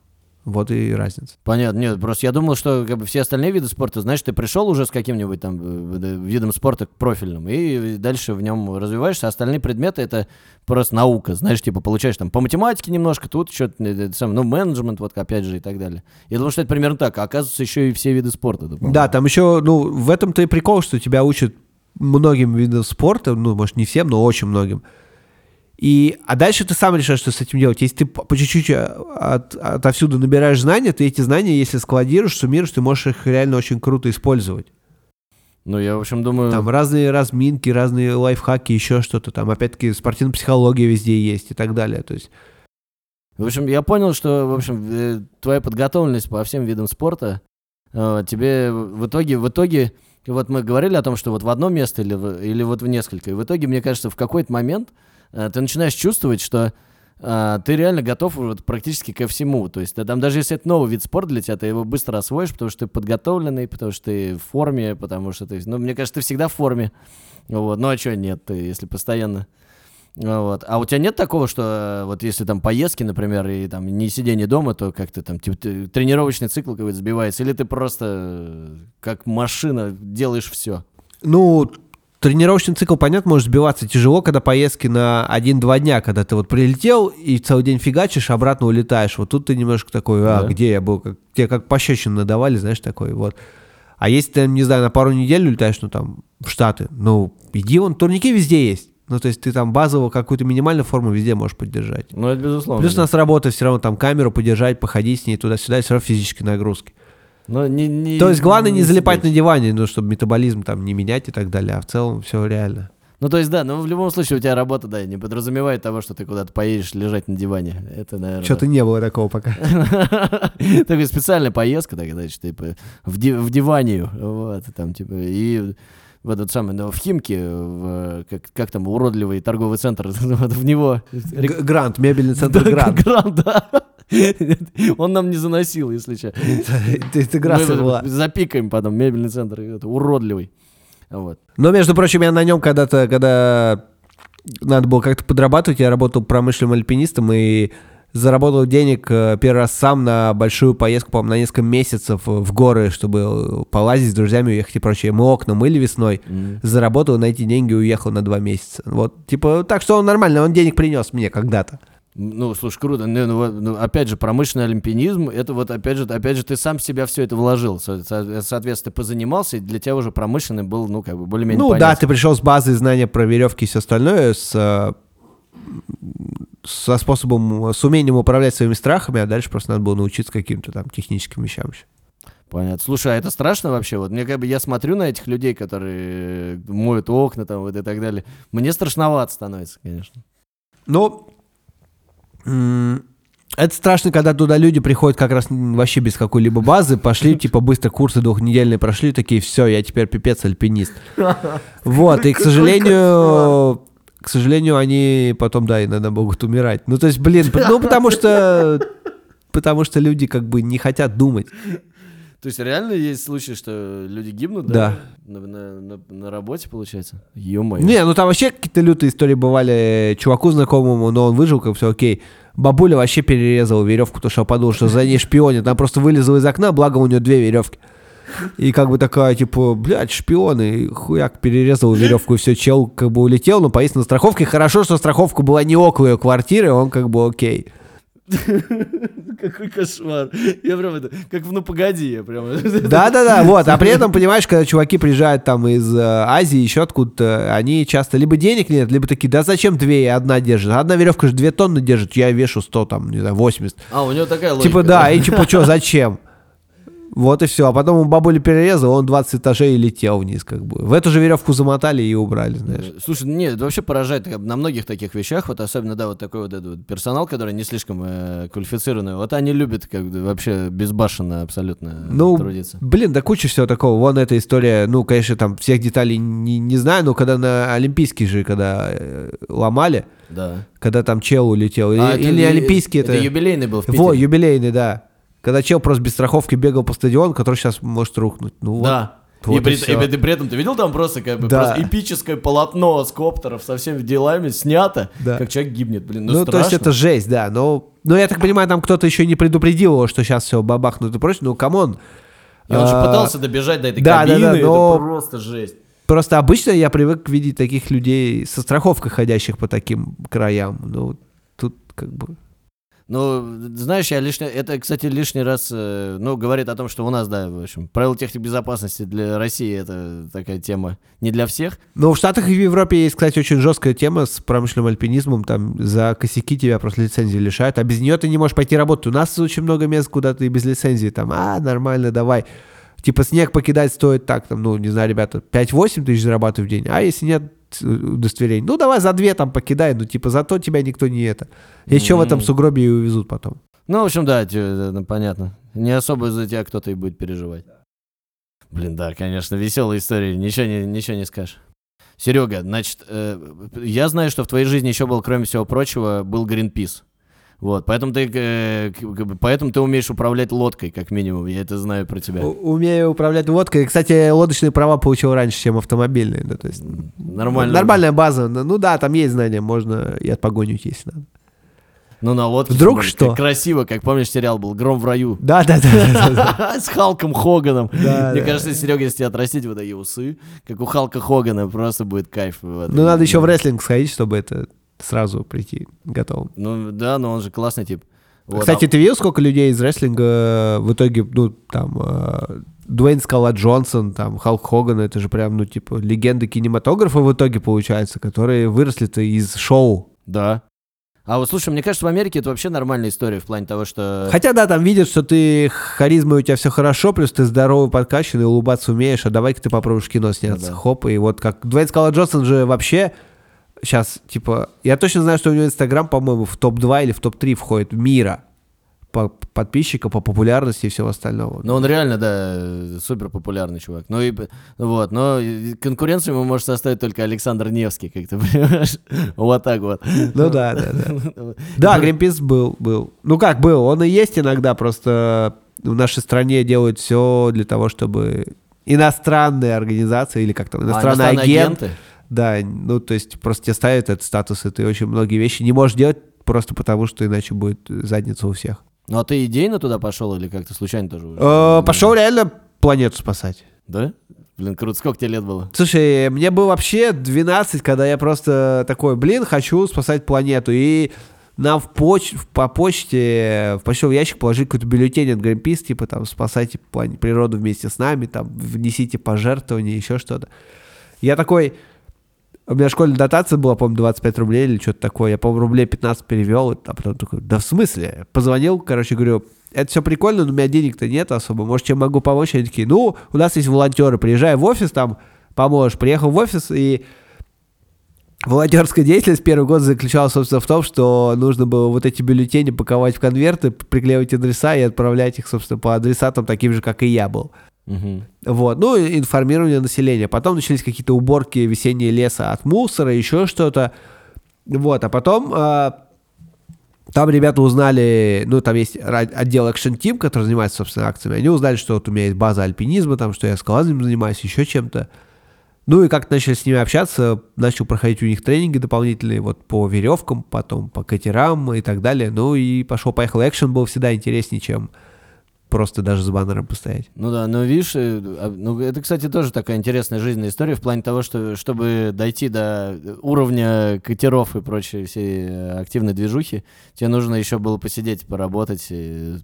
[SPEAKER 2] Вот и разница.
[SPEAKER 1] Понятно, нет, просто я думал, что как бы все остальные виды спорта, знаешь, ты пришел уже с каким-нибудь там э, э, видом спорта профильным, и дальше в нем развиваешься, а остальные предметы это просто наука, знаешь, типа получаешь там по математике немножко, тут что-то, сам, ну, менеджмент, вот опять же, и так далее. Я думал, что это примерно так, а оказывается еще и все виды спорта. по-моему.
[SPEAKER 2] Да, там еще, ну, в этом-то и прикол, что тебя учат многим видам спорта, ну, может, не всем, но очень многим. И, а дальше ты сам решаешь, что с этим делать. Если ты по чуть-чуть э, от, отовсюду набираешь знания, ты эти знания, если складируешь, суммируешь, ты можешь их реально очень круто использовать.
[SPEAKER 1] Ну, я, в общем, думаю...
[SPEAKER 2] Там разные разминки, разные лайфхаки, еще что-то. Там, опять-таки, спортивная психология везде есть и так далее. То есть,
[SPEAKER 1] В общем, я понял, что, в общем, э, твоя подготовленность по всем видам спорта э, тебе в итоге, в итоге, вот мы говорили о том, что вот в одно место или, в- или вот в несколько, и в итоге, мне кажется, в какой-то момент ты начинаешь чувствовать, что э, ты реально готов вот практически ко всему. То есть, да, там даже если это новый вид спорта для тебя, ты его быстро освоишь, потому что ты подготовленный, потому что ты в форме, потому что ты, ну, мне кажется, ты всегда в форме. Вот. Ну, а что нет, ты, если постоянно вот. А у тебя нет такого, что э, вот если там поездки, например, и там не сидение дома, то как-то там типа, ты- тренировочный цикл какой-то сбивается, или ты просто э, как машина делаешь все?
[SPEAKER 2] ну, тренировочный цикл, понятно, может сбиваться тяжело, когда поездки на 1-2 дня, когда ты вот прилетел и целый день фигачишь, обратно улетаешь. Вот тут ты немножко такой, а,
[SPEAKER 1] Да.
[SPEAKER 2] где я был? Как, тебе как пощечину надавали, знаешь, такой вот. А если ты, не знаю, на пару недель улетаешь, ну, там, в Штаты, ну, иди, вон, турники везде есть. Ну, то есть ты там базово какую-то минимальную форму везде можешь поддержать.
[SPEAKER 1] Ну, это безусловно.
[SPEAKER 2] Плюс у нас работа все равно там камеру подержать, походить с ней туда-сюда, все равно физические нагрузки.
[SPEAKER 1] Но не, не-
[SPEAKER 2] То есть главное не, залипать
[SPEAKER 1] сидеть.
[SPEAKER 2] на диване, ну, чтобы метаболизм там не менять и так далее, а в целом все реально.
[SPEAKER 1] Ну, то есть, да, но в любом случае у тебя работа, да, не подразумевает того, что ты куда-то поедешь лежать на диване. Это, наверное...
[SPEAKER 2] Что-то не было такого пока.
[SPEAKER 1] Такая специальная поездка, так, значит, типа, в диванию, вот, там, типа, и в этот самый, в Химке, в, как, как там, уродливый торговый центр, в него...
[SPEAKER 2] Грант, мебельный центр Грант.
[SPEAKER 1] Грант, да. Он нам не заносил, если что.
[SPEAKER 2] Интеграция
[SPEAKER 1] Мы
[SPEAKER 2] была.
[SPEAKER 1] Запикаем потом, мебельный центр, это уродливый. Вот.
[SPEAKER 2] Но, между прочим, я на нем когда-то, когда надо было как-то подрабатывать, я работал промышленным альпинистом, и заработал денег э, первый раз сам на большую поездку, по на несколько месяцев в горы, чтобы полазить с друзьями, уехать и прочее. Мы окна мыли весной,
[SPEAKER 1] М.
[SPEAKER 2] заработал на эти деньги и уехал на два месяца. Вот, типа, так что он нормально, он денег принес мне когда-то.
[SPEAKER 1] Ну, слушай, круто. Ну, ну, опять же, промышленный олимпианизм, это вот, опять же, опять же, ты сам в себя все это вложил. Со- со- Соответственно, ты позанимался, и для тебя уже промышленный был, ну, как бы, более-менее
[SPEAKER 2] Ну да,
[SPEAKER 1] понятен.
[SPEAKER 2] ты пришел с базой знания про веревки и все остальное, с, э, со способом, с умением управлять своими страхами, а дальше просто надо было научиться каким-то там техническим вещам еще.
[SPEAKER 1] Понятно. Слушай, а это страшно вообще? Вот мне как бы я смотрю на этих людей, которые моют окна там вот и так далее. Мне страшновато становится, конечно.
[SPEAKER 2] Ну, это страшно, когда туда люди приходят как раз вообще без какой-либо базы, пошли, типа, быстро курсы двухнедельные прошли, такие, все, я теперь пипец альпинист. Вот, и, к сожалению, к сожалению, они потом, да, иногда могут умирать. Ну, то есть, блин, ну, потому что, потому что люди как бы не хотят думать.
[SPEAKER 1] То есть реально есть случаи, что люди гибнут,
[SPEAKER 2] Да.
[SPEAKER 1] На, на- на- на работе, получается? Ё-моё.
[SPEAKER 2] Не, ну там вообще какие-то лютые истории бывали. Чуваку знакомому, но он выжил, как все окей. Бабуля вообще перерезала веревку, потому что подумал, что за ней шпионит. Она просто вылезла из окна, благо у нее две веревки. И как бы такая, типа, блядь, шпионы, и хуяк, перерезал веревку, и все, чел как бы улетел, но повесил на страховке. Хорошо, что страховка была не около ее квартиры, он как бы окей.
[SPEAKER 1] Какой кошмар. Я прям это, как в «Ну погоди», я прям...
[SPEAKER 2] Да-да-да, вот. А при этом, понимаешь, когда чуваки приезжают там из э, Азии, еще откуда-то, они часто либо денег нет, либо такие, да зачем две и одна держит? Одна веревка же две тонны держит, я вешу 100, там, не знаю, 80.
[SPEAKER 1] А, у него такая логика.
[SPEAKER 2] Типа да, и типа что, зачем? Вот и все. А потом у бабули перерезал, он 20 этажей и летел вниз, как бы. В эту же веревку замотали и убрали, знаешь.
[SPEAKER 1] Э, Слушай, нет, это вообще поражает как бы, на многих таких вещах, вот особенно, да, вот такой вот этот вот персонал, который не слишком э, квалифицированный, вот они любят как бы вообще безбашенно абсолютно
[SPEAKER 2] Ну,
[SPEAKER 1] трудиться.
[SPEAKER 2] блин, да куча всего такого. Вон эта история, ну, конечно, там всех деталей не, не знаю, но когда на Олимпийский же, когда э, ломали,
[SPEAKER 1] Да.
[SPEAKER 2] когда там чел улетел, или,
[SPEAKER 1] А, это
[SPEAKER 2] или Олимпийский это...
[SPEAKER 1] Это юбилейный был в Питере.
[SPEAKER 2] Во, юбилейный, да. Когда чел просто без страховки бегал по стадиону, который сейчас может рухнуть. Ну вот.
[SPEAKER 1] Да.
[SPEAKER 2] Вот
[SPEAKER 1] и, при,
[SPEAKER 2] и всё.
[SPEAKER 1] и при- этом ты видел там просто как бы
[SPEAKER 2] Да.
[SPEAKER 1] просто эпическое полотно с коптеров со всеми делами снято,
[SPEAKER 2] Да.
[SPEAKER 1] как человек гибнет, блин, ну,
[SPEAKER 2] Ну, то есть
[SPEAKER 1] страшно.
[SPEAKER 2] это жесть, да. Но, но я так понимаю, там кто-то еще не предупредил его, что сейчас все бабахнут и прочее. Ну, come on.
[SPEAKER 1] И он же
[SPEAKER 2] А,
[SPEAKER 1] пытался добежать до этой
[SPEAKER 2] да, да,
[SPEAKER 1] кабины,
[SPEAKER 2] да, но-
[SPEAKER 1] это просто жесть.
[SPEAKER 2] Просто обычно я привык видеть таких людей со страховкой, ходящих по таким краям. Ну, тут как бы...
[SPEAKER 1] Ну, знаешь, я лишний, это, кстати, лишний раз, э, ну, говорит о том, что у нас, да, в общем, правила техники безопасности для России это такая тема не для всех.
[SPEAKER 2] Ну, в Штатах и в Европе есть, кстати, очень жесткая тема с промышленным альпинизмом. Там за косяки тебя просто лицензии лишают, а без нее ты не можешь пойти работать. У нас очень много мест, куда ты без лицензии. Там, а, нормально, давай. Типа снег покидать стоит так, там, ну, не знаю, ребята, 5-8 тысяч зарабатываю в день. А если нет э, удостоверений, ну, давай за две там покидай, ну, типа, зато тебя никто не это. Еще в этом сугробе и увезут потом.
[SPEAKER 1] Ну, в общем, да, понятно. Не особо за тебя кто-то и будет переживать. Блин, да, конечно, веселая история, ничего не, ничего не скажешь. Серега, значит, э, я знаю, что в твоей жизни еще был, кроме всего прочего, был Greenpeace. Вот, поэтому ты, э, как поэтому ты умеешь управлять лодкой, как минимум, я это знаю про тебя.
[SPEAKER 2] У- Умею управлять лодкой. Кстати, лодочные права получил раньше, чем автомобильные. Да, то есть
[SPEAKER 1] Нормально.
[SPEAKER 2] Нормальная база. Ну да, там есть знания, можно и от погоню уйти, если надо.
[SPEAKER 1] Ну, на лодке.
[SPEAKER 2] Вдруг
[SPEAKER 1] более,
[SPEAKER 2] что?
[SPEAKER 1] как красиво, как помнишь, сериал был «Гром в раю».
[SPEAKER 2] Да, да, да.
[SPEAKER 1] С Халком Хоганом. Мне кажется, Серега, если отрастить вот эти усы, как у Халка Хогана, просто будет кайф.
[SPEAKER 2] Ну, надо еще в рестлинг сходить, чтобы это сразу прийти готовым.
[SPEAKER 1] Ну, да, но он же классный тип. Вот,
[SPEAKER 2] Кстати,
[SPEAKER 1] а-
[SPEAKER 2] ты видел, сколько людей из рестлинга э, в итоге, ну, там, э, Дуэйн Скала Джонсон, там, Халк Хоган, это же прям, ну, типа, легенды кинематографа в итоге, получается, которые выросли-то из шоу.
[SPEAKER 1] Да. А вот слушай, мне кажется, в Америке это вообще нормальная история в плане того, что...
[SPEAKER 2] Хотя, да, там видят, что ты харизма у тебя все хорошо, плюс ты здоровый, подкачанный, улыбаться умеешь, а давай-ка ты попробуешь кино сняться.
[SPEAKER 1] Да.
[SPEAKER 2] Хоп, и вот как Дуэйн Скала Джонсон же вообще сейчас, типа, я точно знаю, что у него Инстаграм, по-моему, в топ-2 или в топ-3 входит мира по подписчикам, по популярности и всего остального.
[SPEAKER 1] Ну, он реально, да, супер популярный чувак. Ну, и, вот, но конкуренцию ему может составить только Александр Невский, как ты понимаешь. Вот так вот.
[SPEAKER 2] Ну да, да, да. Да, Гринпис был, был. Ну как был, он и есть иногда, просто в нашей стране делают все для того, чтобы иностранные организации или как там,
[SPEAKER 1] А,
[SPEAKER 2] иностранный
[SPEAKER 1] иностранные
[SPEAKER 2] агент,
[SPEAKER 1] агенты?
[SPEAKER 2] Да, ну то есть просто тебе ставят этот статус, и ты очень многие вещи не можешь делать просто потому, что иначе будет задница у всех.
[SPEAKER 1] Ну а ты идейно туда пошел или как-то случайно тоже? уже?
[SPEAKER 2] Э, Пошел реально планету спасать.
[SPEAKER 1] Да? Блин, круто. Сколько тебе лет было?
[SPEAKER 2] Слушай, мне было вообще 12, когда я просто такой, блин, хочу спасать планету. И нам в поч по почте, в почтовый ящик положили какой-то бюллетень от Greenpeace, типа там спасайте план- природу вместе с нами, там внесите пожертвования, еще что-то. Я такой, у меня школьная дотация была, по-моему, 25 рублей или что-то такое. Я, по-моему, рублей 15 перевел, а потом такой, да в смысле? Позвонил, короче, говорю, это все прикольно, но у меня денег-то нет особо. Может, чем могу помочь? Они такие, ну, у нас есть волонтеры, приезжай в офис, там поможешь. Приехал в офис, и волонтерская деятельность первый год заключалась, собственно, в том, что нужно было вот эти бюллетени паковать в конверты, приклеивать адреса и отправлять их, собственно, по адресатам таким же, как и я был.
[SPEAKER 1] Мгм.
[SPEAKER 2] Вот, ну, информирование населения. Потом начались какие-то уборки весеннего леса от мусора, еще что-то. Вот, а потом а, там ребята узнали, ну, там есть отдел Action Team, который занимается, собственно, акциями. Они узнали, что вот у меня есть база альпинизма, там, что я скалолазанием занимаюсь, еще чем-то. Ну, и как-то начали с ними общаться, начал проходить у них тренинги дополнительные, вот по веревкам, потом по катерам и так далее. Ну, и пошел-поехал. Экшен был всегда интереснее, чем просто даже с баннером постоять.
[SPEAKER 1] Ну да, но видишь, э, а, ну это, кстати, тоже такая интересная жизненная история в плане того, что чтобы дойти до уровня катеров и прочей всей э, активной движухи, тебе нужно еще было посидеть, поработать,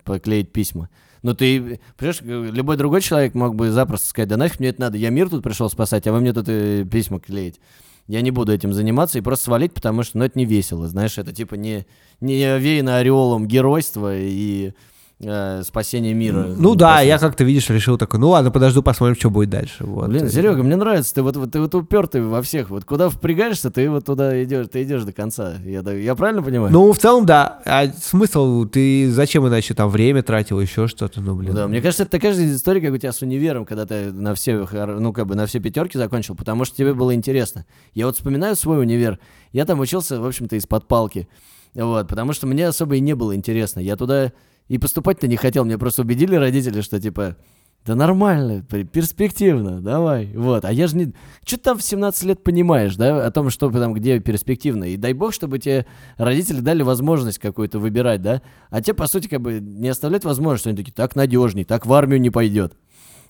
[SPEAKER 1] поклеить письма. Ну ты, понимаешь, э, любой другой человек мог бы запросто сказать, да нафиг мне это надо, я мир тут пришел спасать, а вы мне тут э, письма клеить. Я не буду этим заниматься и просто свалить, потому что, ну, это не весело, знаешь, это типа не, не овеяно ореолом геройства и э, спасения мира.
[SPEAKER 2] Ну да, я как-то, видишь, решил такой, ну ладно, подожду, посмотрим, что будет дальше. Вот.
[SPEAKER 1] Блин, Серега, мне нравится, ты вот, вот, ты вот упертый во всех. Вот куда впрягаешься, ты вот туда идешь, ты идешь до конца. Я, я правильно понимаю?
[SPEAKER 2] Ну, в целом, да. А смысл, ты зачем иначе там время тратил, еще что-то, ну, блин.
[SPEAKER 1] Да, мне кажется, это такая же история, как у тебя с универом, когда ты на все, ну, как бы на все пятерки закончил, потому что тебе было интересно. Я вот вспоминаю свой универ, я там учился, в общем-то, из-под палки. Вот, потому что мне особо и не было интересно. Я туда и поступать-то не хотел, мне просто убедили родители, что типа, да нормально, перспективно, давай, вот. А я же не... Что там в 17 лет понимаешь, да, о том, что там, где перспективно. И дай бог, чтобы тебе родители дали возможность какую-то выбирать, да. А тебе, по сути, как бы не оставлять возможность, они такие, так надежней, так в армию не пойдет.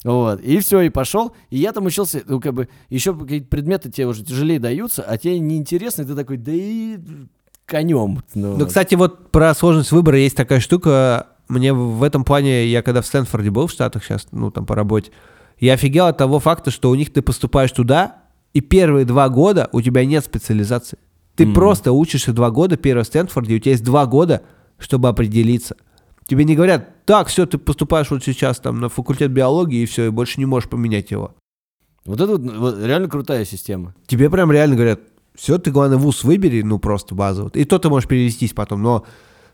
[SPEAKER 1] Вот, и все, и пошел. И я там учился, ну, как бы, еще какие-то предметы тебе уже тяжелее даются, а тебе неинтересно, и ты такой, да и конем. Ну,
[SPEAKER 2] Ну, кстати, вот про сложность выбора есть такая штука. Мне в этом плане, я когда в Стэнфорде был в Штатах сейчас, ну, там по работе, я офигел от того факта, что у них ты поступаешь туда, и первые два года у тебя нет специализации. Ты
[SPEAKER 1] Мгм.
[SPEAKER 2] просто учишься два года, первый в Стэнфорде, и у тебя есть два года, чтобы определиться. Тебе не говорят, так, все, ты поступаешь вот сейчас там на факультет биологии, и все, и больше не можешь поменять его.
[SPEAKER 1] Вот это вот, вот реально крутая система.
[SPEAKER 2] Тебе прям реально говорят, все, ты, главное, вуз выбери, ну, просто базу. И то ты можешь перевестись потом, но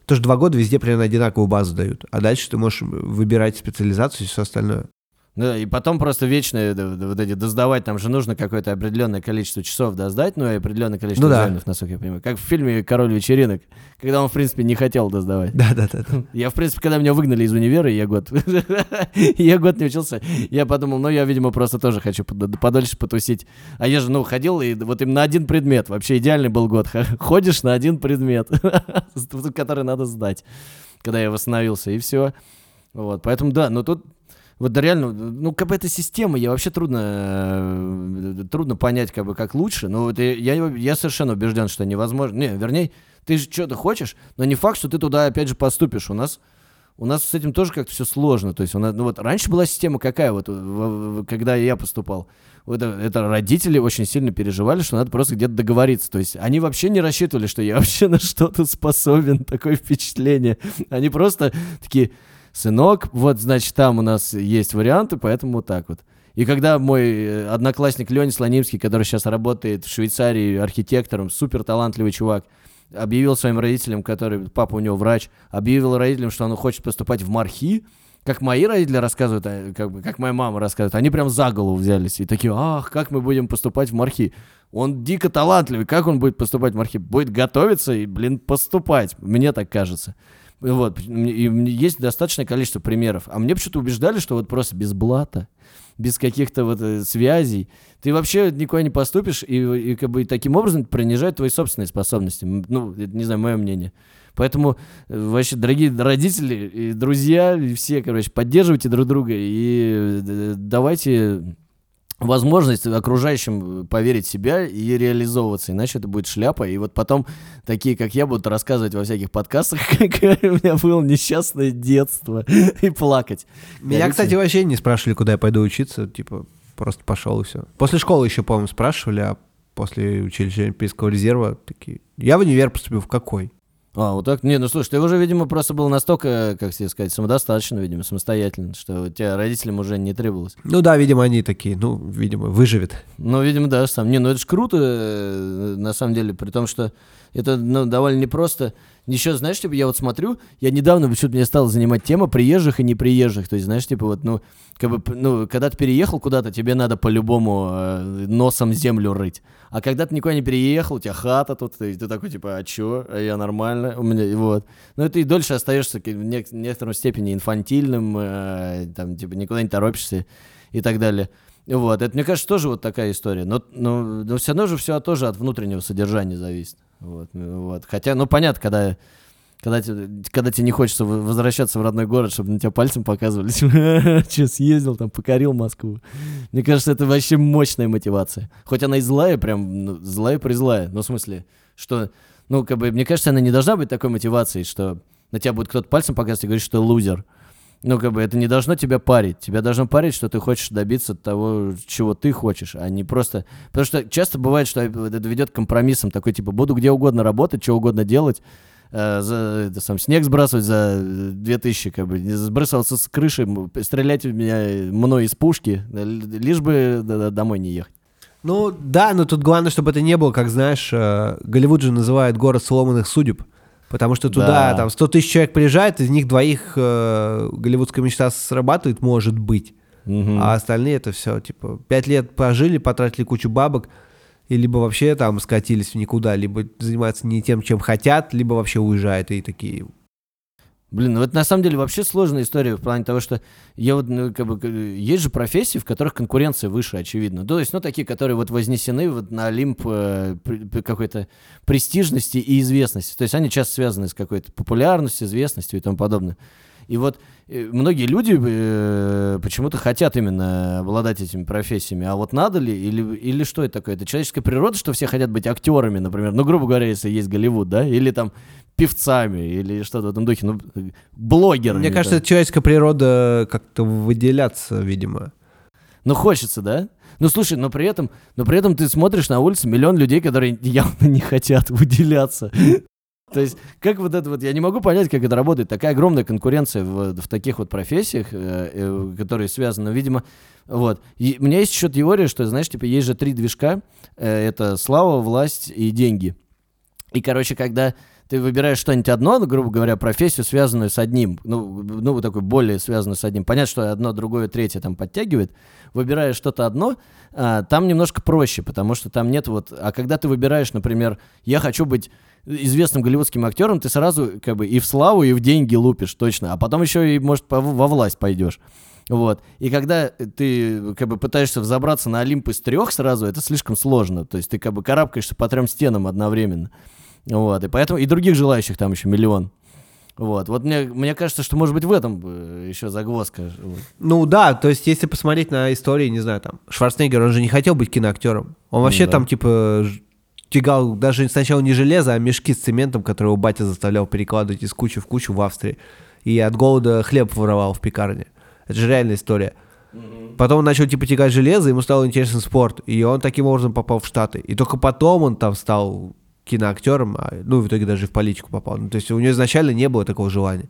[SPEAKER 2] тоже два года везде примерно одинаковую базу дают. А дальше ты можешь выбирать специализацию и все остальное.
[SPEAKER 1] Да, и потом просто вечно э, вот эти доздавать, там же нужно какое-то определенное количество часов доздать, ну и определенное количество
[SPEAKER 2] Ну да.
[SPEAKER 1] экзаменов, насколько я понимаю. Как в фильме «Король вечеринок», когда он, в принципе, не хотел доздавать.
[SPEAKER 2] Да-да-да.
[SPEAKER 1] Я, в принципе, когда меня выгнали из универа, я год, я год не учился, я подумал, ну, я, видимо, просто тоже хочу под- подольше потусить. А я же, ну, ходил, и вот именно на один предмет, вообще идеальный был год. Ходишь на один предмет, который надо сдать, когда я восстановился, и все. Вот, поэтому, да, но тут вот да реально, ну, как бы эта система, я вообще трудно, э, трудно понять, как бы, как лучше, но вот я, я, совершенно убежден, что невозможно, не, вернее, ты же что-то хочешь, но не факт, что ты туда опять же поступишь. У нас у нас с этим тоже как-то все сложно. То есть у нас, ну вот раньше была система какая, вот в- в- когда я поступал. Это, это родители очень сильно переживали, что надо просто где-то договориться. То есть они вообще не рассчитывали, что я вообще на что-то способен. Такое впечатление. Они просто такие, сынок, вот значит там у нас есть варианты, поэтому вот так вот. И когда мой э, одноклассник Леня Слонимский, который сейчас работает в Швейцарии архитектором, супер талантливый чувак, объявил своим родителям, который, папа у него врач, объявил родителям, что он хочет поступать в Мархи, как мои родители рассказывают, а, как, бы, как моя мама рассказывает, они прям за голову взялись и такие, ах, как мы будем поступать в Мархи. Он дико талантливый, как он будет поступать в Мархи? Будет готовиться и, блин, поступать, мне так кажется. Вот, и есть достаточное количество примеров. А мне почему-то убеждали, что вот просто без блата, без каких-то вот э, связей, ты вообще никуда не поступишь, и, и как бы таким образом принижает твои собственные способности. Ну, это, не знаю, мое мнение. Поэтому э, вообще, дорогие родители и друзья, и все, короче, поддерживайте друг друга и э, давайте возможность окружающим поверить в себя и реализовываться, иначе это будет шляпа. И вот потом такие, как я, будут рассказывать во всяких подкастах, как у меня было несчастное детство, и плакать.
[SPEAKER 2] Меня, кстати, вообще не спрашивали, куда я пойду учиться, типа, просто пошел и все. После школы еще, по-моему, спрашивали, а после училища Олимпийского резерва такие, я в универ поступил в какой?
[SPEAKER 1] А, вот так? Не, ну слушай, ты уже, видимо, просто был настолько, как тебе сказать, самодостаточно, видимо, самостоятельно, что тебя родителям уже не требовалось.
[SPEAKER 2] Ну да, видимо, они такие, ну, видимо, выживет.
[SPEAKER 1] Ну, видимо, да, сам. Не, ну это ж круто, э, на самом деле, при том, что это ну, довольно непросто. Еще, знаешь, типа, я вот смотрю, я недавно почему-то меня стала занимать тема приезжих и неприезжих. То есть, знаешь, типа, вот, ну, как бы, ну, когда ты переехал куда-то, тебе надо по-любому э, носом землю рыть. А когда ты никуда не переехал, у тебя хата тут, и ты такой, типа, а чё? А я нормально, у меня, вот. Ну, ты и дольше остаешься в некотором степени инфантильным, э, там, типа, никуда не торопишься и так далее. Вот, это, мне кажется, тоже вот такая история. Но, но, но все равно же все тоже от внутреннего содержания зависит. Вот, вот. Хотя, ну, понятно, когда, когда, когда тебе не хочется возвращаться в родной город, чтобы на тебя пальцем показывали, что съездил, там, покорил Москву. Мне кажется, это вообще мощная мотивация. Хоть она и злая, прям ну, злая-призлая. Ну, в смысле, что, ну, как бы, мне кажется, она не должна быть такой мотивацией, что на тебя будет кто-то пальцем показывать и говорить, что ты лузер. Ну, как бы это не должно тебя парить. Тебя должно парить, что ты хочешь добиться того, чего ты хочешь, а не просто... Потому что часто бывает, что это ведет к компромиссам. Такой, типа, буду где угодно работать, что угодно делать, э, за, это, сам, снег сбрасывать за 2000, как бы, сбрасываться с крыши, стрелять в меня мной из пушки, лишь бы домой не ехать.
[SPEAKER 2] Ну, да, но тут главное, чтобы это не было, как, знаешь, э, Голливуд же называет город сломанных судеб. Потому что туда да. там 100 тысяч человек приезжает, из них двоих э, голливудская мечта срабатывает, может быть. Угу. А остальные это все, типа, пять лет пожили, потратили кучу бабок, и либо вообще там скатились в никуда, либо занимаются не тем, чем хотят, либо вообще уезжают и такие,
[SPEAKER 1] Блин, ну это на самом деле вообще сложная история в плане того, что я вот, ну, как бы, есть же профессии, в которых конкуренция выше, очевидно. То есть, ну, такие, которые вот вознесены вот на олимп э, какой-то престижности и известности. То есть они часто связаны с какой-то популярностью, известностью и тому подобное. И вот э, многие люди э, почему-то хотят именно обладать этими профессиями. А вот надо ли? Или, или что это такое? Это человеческая природа, что все хотят быть актерами, например. Ну, грубо говоря, если есть Голливуд, да? Или там певцами или что-то в этом духе, ну, блогерами.
[SPEAKER 2] Мне кажется, это человеческая природа как-то выделяться, видимо.
[SPEAKER 1] Ну, хочется, да? Ну, слушай, но при этом, но при этом ты смотришь на улице миллион людей, которые явно не хотят выделяться. То есть, как вот это вот, я не могу понять, как это работает. Такая огромная конкуренция в, в таких вот профессиях, э, э, которые связаны, видимо, вот. И у меня есть еще теория, что, знаешь, типа, есть же три движка. Э, это слава, власть и деньги. И, короче, когда ты выбираешь что-нибудь одно, ну, грубо говоря, профессию, связанную с одним, ну, ну, такой более связанную с одним. Понятно, что одно, другое, третье там подтягивает. Выбираешь что-то одно, а, там немножко проще, потому что там нет вот... А когда ты выбираешь, например, я хочу быть известным голливудским актером, ты сразу как бы и в славу, и в деньги лупишь, точно. А потом еще и, может, во власть пойдешь. Вот. И когда ты как бы пытаешься взобраться на Олимп из трех сразу, это слишком сложно. То есть ты как бы карабкаешься по трем стенам одновременно. Вот, и поэтому и других желающих там еще миллион. Вот, вот мне, мне кажется, что может быть в этом э, еще загвоздка.
[SPEAKER 2] Ну да, то есть если посмотреть на истории, не знаю, там, Шварценеггер, он же не хотел быть киноактером. Он вообще ну, да. там, типа, тягал даже сначала не железо, а мешки с цементом, которые у батя заставлял перекладывать из кучи в кучу в Австрии. И от голода хлеб воровал в пекарне. Это же реальная история. Потом он начал типа тягать железо, ему стал интересен спорт, и он таким образом попал в Штаты. И только потом он там стал киноактером, а, ну, в итоге даже в политику попал. Ну, то есть у него изначально не было такого желания.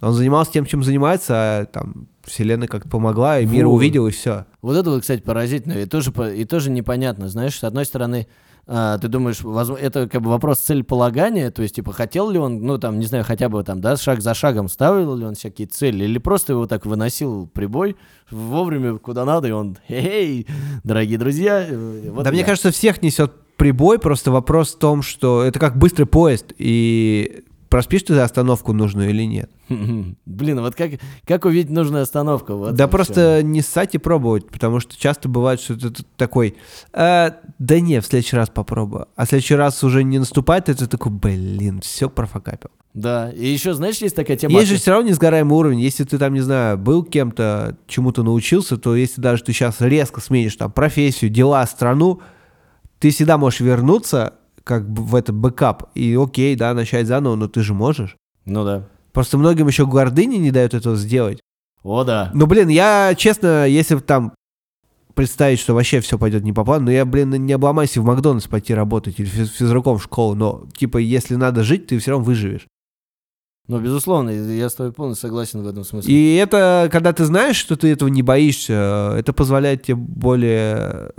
[SPEAKER 2] Он занимался тем, чем занимается, а там вселенная как-то помогла, и мир вот. увидел, и все.
[SPEAKER 1] Вот это кстати, поразительно, и тоже, и тоже непонятно. Знаешь, с одной стороны, а, ты думаешь, возможно, это как бы вопрос целеполагания, то есть, типа, хотел ли он, ну, там, не знаю, хотя бы там, да, шаг за шагом ставил ли он всякие цели, или просто его так выносил прибой вовремя, куда надо, и он, хей, дорогие друзья.
[SPEAKER 2] Вот да, я. мне кажется, всех несет прибой, просто вопрос в том, что это как быстрый поезд, и проспишь ты остановку нужную или нет.
[SPEAKER 1] Блин, вот как, как увидеть нужную остановку? Вот
[SPEAKER 2] да просто не ссать и пробовать, потому что часто бывает, что ты такой, «А, да не, в следующий раз попробую. А в следующий раз уже не наступает, и ты такой, блин, все профокапил.
[SPEAKER 1] Да, и еще, знаешь, есть такая тема...
[SPEAKER 2] Есть же все равно несгораемый уровень. Если ты там, не знаю, был кем-то, чему-то научился, то если даже ты сейчас резко сменишь там профессию, дела, страну, ты всегда можешь вернуться как бы в этот backup и окей, да, начать заново, но ты же можешь.
[SPEAKER 1] Ну да.
[SPEAKER 2] Просто многим еще гордыни не дают этого сделать.
[SPEAKER 1] О, да.
[SPEAKER 2] Ну, блин, я, честно, если там представить, что вообще все пойдет не по плану, но я, блин, не обломаюсь в Макдональдс пойти работать или физ- физруком в школу, но, типа, если надо жить, ты все равно выживешь.
[SPEAKER 1] Ну, безусловно, я с тобой полностью согласен в этом смысле.
[SPEAKER 2] И это, когда ты знаешь, что ты этого не боишься, это позволяет тебе более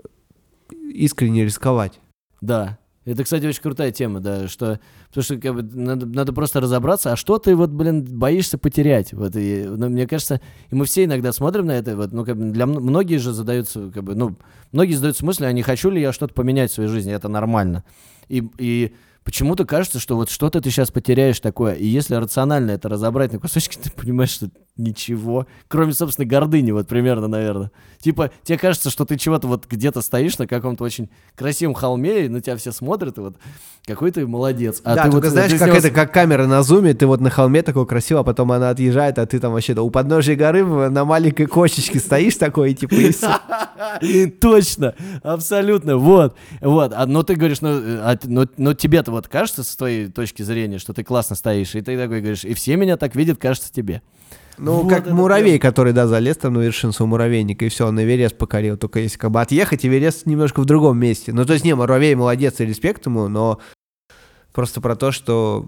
[SPEAKER 2] искренне рисковать.
[SPEAKER 1] Да. Это, кстати, очень крутая тема, да, что, потому что как бы, надо, надо просто разобраться, а что ты вот, блин, боишься потерять, вот, и, ну, мне кажется, и мы все иногда смотрим на это, вот, ну, как бы, для многие же задаются, как бы, ну, многие задаются мыслью, а не хочу ли я что-то поменять в своей жизни, это нормально, и, и почему-то кажется, что вот что-то ты сейчас потеряешь такое, и если рационально это разобрать на кусочки, ты понимаешь, что ничего, кроме, собственно, гордыни, вот, примерно, наверное. Типа, тебе кажется, что ты чего-то вот где-то стоишь на каком-то очень красивом холме, и на тебя все смотрят, и вот какой ты молодец. А
[SPEAKER 2] да,
[SPEAKER 1] ты
[SPEAKER 2] только
[SPEAKER 1] вот,
[SPEAKER 2] знаешь,
[SPEAKER 1] ты
[SPEAKER 2] как
[SPEAKER 1] него
[SPEAKER 2] это, как камера на зуме, ты вот на холме такой красиво, а потом она отъезжает, а ты там вообще у подножия горы на маленькой кочечке стоишь такой, типа, и всё.
[SPEAKER 1] Точно, абсолютно, вот, вот. А, но ты говоришь, ну, а, но тебе-то вот кажется с твоей точки зрения, что ты классно стоишь, и ты такой говоришь, и все меня так видят, кажется тебе.
[SPEAKER 2] Ну,
[SPEAKER 1] Вот
[SPEAKER 2] как муравей, который, да, залез там на вершину своего муравейника, и все, он Эверест покорил. Только если как бы отъехать, Эверест немножко в другом месте. Ну, то есть, не, муравей молодец и респект ему, но просто про то, что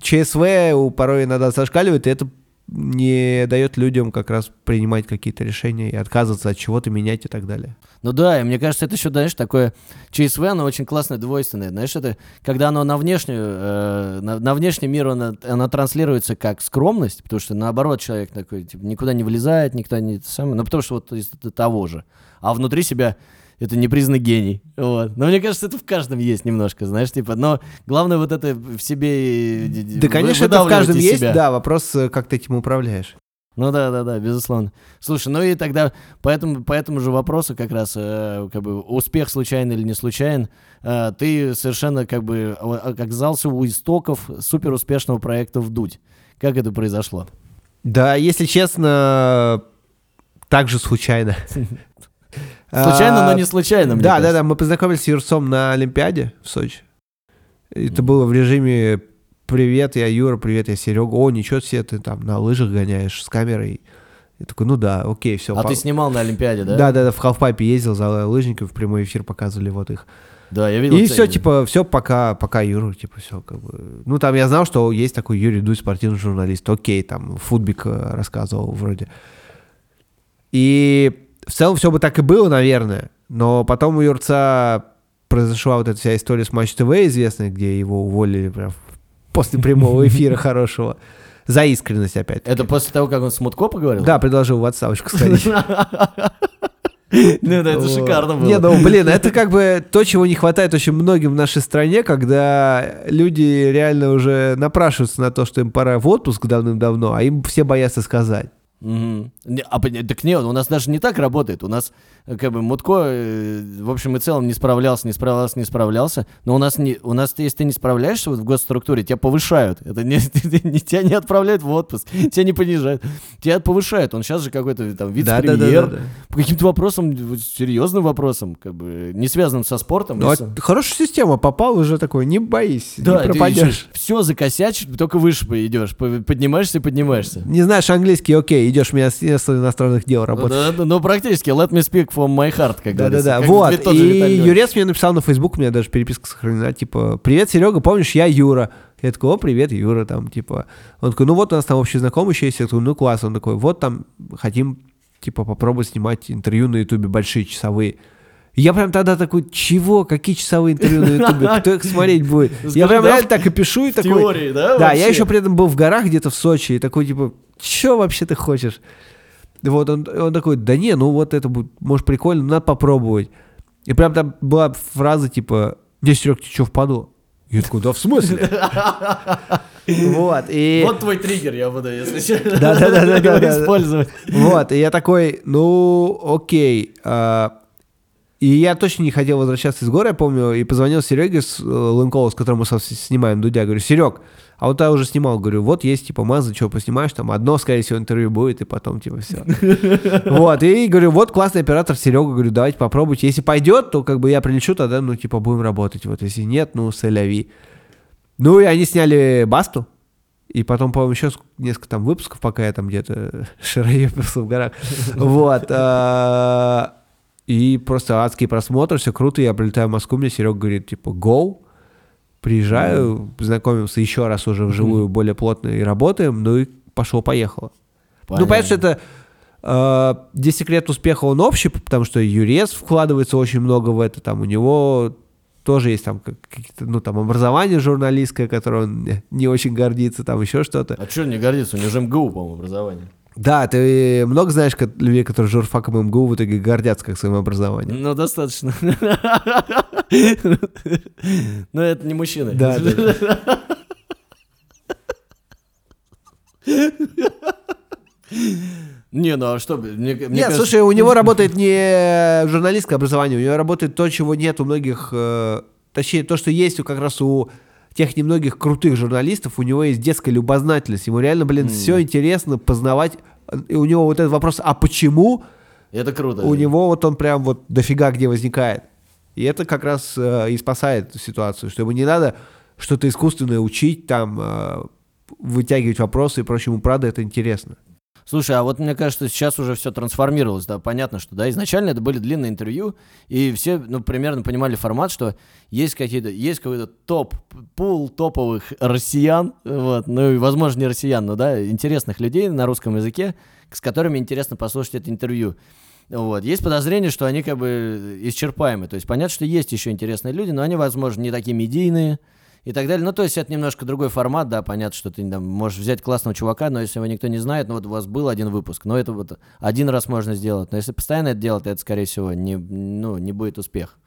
[SPEAKER 2] ЧСВ у порой иногда зашкаливает, и это не дает людям как раз принимать какие-то решения и отказываться от чего-то, менять и так далее.
[SPEAKER 1] Ну да, и мне кажется, это еще, знаешь, такое ЧСВ, оно очень классное, двойственное. Знаешь, это когда оно на внешнюю, э, на, на внешний мир оно, оно транслируется как скромность, потому что наоборот человек такой, типа, никуда не влезает, никто не... Самое, ну потому что вот из того же. А внутри себя это непризнанный гений. Вот. Но мне кажется, это в каждом есть немножко, знаешь, типа, но главное вот это в себе...
[SPEAKER 2] Да, конечно, это в каждом есть,
[SPEAKER 1] себя.
[SPEAKER 2] да, вопрос, э, как ты этим управляешь.
[SPEAKER 1] Ну да, да, да, безусловно. Слушай, ну и тогда по этому, по этому же вопросу как раз, э, как бы, успех случайен или не случайен, э, ты совершенно как бы оказался у истоков супер успешного проекта «Вдуть». Как это произошло?
[SPEAKER 2] Да, если честно, так же случайно.
[SPEAKER 1] Случайно, но
[SPEAKER 2] А,
[SPEAKER 1] не случайно, мне
[SPEAKER 2] Да, да,
[SPEAKER 1] кажется.
[SPEAKER 2] да, мы познакомились с Юрцом на Олимпиаде в Сочи. Это было в режиме «Привет, я Юра, привет, я Серега». О, ничего себе, ты там на лыжах гоняешь с камерой. Я такой, ну да, окей, все.
[SPEAKER 1] А ты снимал на Олимпиаде, да?
[SPEAKER 2] Да, да, да, в Халфпайпе ездил за лыжниками, в прямой эфир показывали вот их.
[SPEAKER 1] Да, я видел.
[SPEAKER 2] И все, типа, все, пока, пока Юра, типа, все, как бы. Ну, там я знал, что есть такой Юрий Дудь, спортивный журналист. Окей, там, Футбик э, рассказывал вроде. И в целом все бы так и было, наверное. Но потом у Юрца произошла вот эта вся история с Матч ТВ известная, где его уволили прям после прямого эфира хорошего. За искренность опять.
[SPEAKER 1] Это после того, как он с Мутко поговорил?
[SPEAKER 2] Да, предложил в отставочку сходить.
[SPEAKER 1] Ну да, это шикарно было.
[SPEAKER 2] Не, ну блин, это как бы то, чего не хватает очень многим в нашей стране, когда люди реально уже напрашиваются на то, что им пора в отпуск давным-давно, а им все боятся сказать.
[SPEAKER 1] Не, А, так нет, у нас даже не так работает. У нас, э, как бы, Мутко, э, в общем и целом, не справлялся, не справлялся, не справлялся. Но у нас, не, у нас если ты не справляешься вот в госструктуре, тебя повышают. Это не, не- тебя не отправляют в отпуск, тебя не понижают. Тебя повышают. Он сейчас же какой-то там вице-премьер.
[SPEAKER 2] Да-да-да-да.
[SPEAKER 1] По каким-то вопросам, серьезным вопросам, как бы, не связанным со спортом.
[SPEAKER 2] Ну,
[SPEAKER 1] с-
[SPEAKER 2] а хорошая система, попал уже такой, не боись,
[SPEAKER 1] да,
[SPEAKER 2] не пропадешь.
[SPEAKER 1] все закосячишь, только выше идешь, поднимаешься и поднимаешься.
[SPEAKER 2] Не знаешь английский, окей, идешь в Министерство иностранных дел
[SPEAKER 1] Ну,
[SPEAKER 2] работать.
[SPEAKER 1] да, да, ну, практически, let me speak from my heart, как говорится.
[SPEAKER 2] Да-да-да, вот. И
[SPEAKER 1] Виталий.
[SPEAKER 2] Юрец мне написал на Facebook, у меня даже переписка сохранена, типа, привет, Серега, помнишь, я Юра. Я такой, о, привет, Юра, там, типа. Он такой, ну вот у нас там общий знакомый еще есть. Я такой, ну класс. Он такой, вот там хотим, типа, попробовать снимать интервью на Ютубе большие, часовые. Я прям тогда такой, чего? Какие часовые интервью на Ютубе? Кто их смотреть будет? Я
[SPEAKER 1] Скажи,
[SPEAKER 2] прям
[SPEAKER 1] да,
[SPEAKER 2] реально так и пишу, и такой...
[SPEAKER 1] теории, да?
[SPEAKER 2] Да,
[SPEAKER 1] вообще?
[SPEAKER 2] я еще при этом был в горах где-то в Сочи, и такой, типа, что вообще ты хочешь? Вот он, он такой, да не, ну вот это будет, может, прикольно, надо попробовать. И прям там была фраза, типа, не, Серег, тебе что, впадло? Я такой, да в смысле? Вот, и...
[SPEAKER 1] Вот твой триггер, я буду, если честно,
[SPEAKER 2] Да-да-да-да-да.
[SPEAKER 1] использовать.
[SPEAKER 2] Вот, и я такой, ну, окей. А, И я точно не хотел возвращаться из города, я помню, и позвонил Сереге с э, Лынкову, с которым мы снимаем Дудя, говорю, Серег, а вот я уже снимал, говорю, вот есть, типа, Маза, что поснимаешь, там одно, скорее всего, интервью будет, и потом, типа, все. Вот, и говорю, вот классный оператор Серега, говорю, давайте попробуйте. Если пойдет, то как бы я прилечу, тогда, ну, типа, будем работать. Вот, если нет, ну, сэляви. Ну, и они сняли Басту, и потом, по-моему, еще ск- несколько там выпусков, пока я там где-то шароебился в горах. Вот. И просто адский просмотр, все круто. Я прилетаю в Москву, мне Серега говорит, типа, go. Приезжаю, знакомимся еще раз уже вживую, более плотно и работаем. Ну и пошло-поехало. Ну, понятно, что это э, здесь секрет успеха, он общий, потому что Юрец вкладывается очень много в это, там у него тоже есть там как- какие-то, ну, там образование журналистское, которое он не- очень гордится, там еще что-то.
[SPEAKER 1] А что не гордиться? У него же МГУ, по-моему, образование.
[SPEAKER 2] Да, ты много знаешь людей, которые журфаком МГУ в итоге гордятся как своим образованием.
[SPEAKER 1] Ну, достаточно. Но это не мужчины.
[SPEAKER 2] Да, да,
[SPEAKER 1] Не, ну а что? Мне, мне
[SPEAKER 2] Нет,
[SPEAKER 1] кажется-
[SPEAKER 2] слушай, у него работает не журналистское образование, у него работает то, чего нет у многих, э, точнее, то, что есть у- как раз у тех немногих крутых журналистов, у него есть детская любознательность, ему реально, блин, все интересно познавать, и у него вот этот вопрос, а почему,
[SPEAKER 1] Это круто.
[SPEAKER 2] у него вот он прям вот дофига где возникает. И это как раз э, и спасает ситуацию, что ему не надо что-то искусственное учить, там, э, вытягивать вопросы и прочее, ему правда это интересно.
[SPEAKER 1] Слушай, а вот мне кажется, сейчас уже все трансформировалось, да, понятно, что, да, изначально это были длинные интервью, и все, ну, примерно понимали формат, что есть какие-то, есть какой-то топ, пул топовых россиян, вот, ну, и, возможно, не россиян, но, да, интересных людей на русском языке, с которыми интересно послушать это интервью. Вот. Есть подозрение, что они как бы исчерпаемы. То есть понятно, что есть еще интересные люди, но они, возможно, не такие медийные и так далее. Ну, то есть это немножко другой формат, да, понятно, что ты там, можешь взять классного чувака, но если его никто не знает, ну вот у вас был один выпуск, но это вот один раз можно сделать. Но если постоянно это делать, это, скорее всего, не, ну, не будет успех.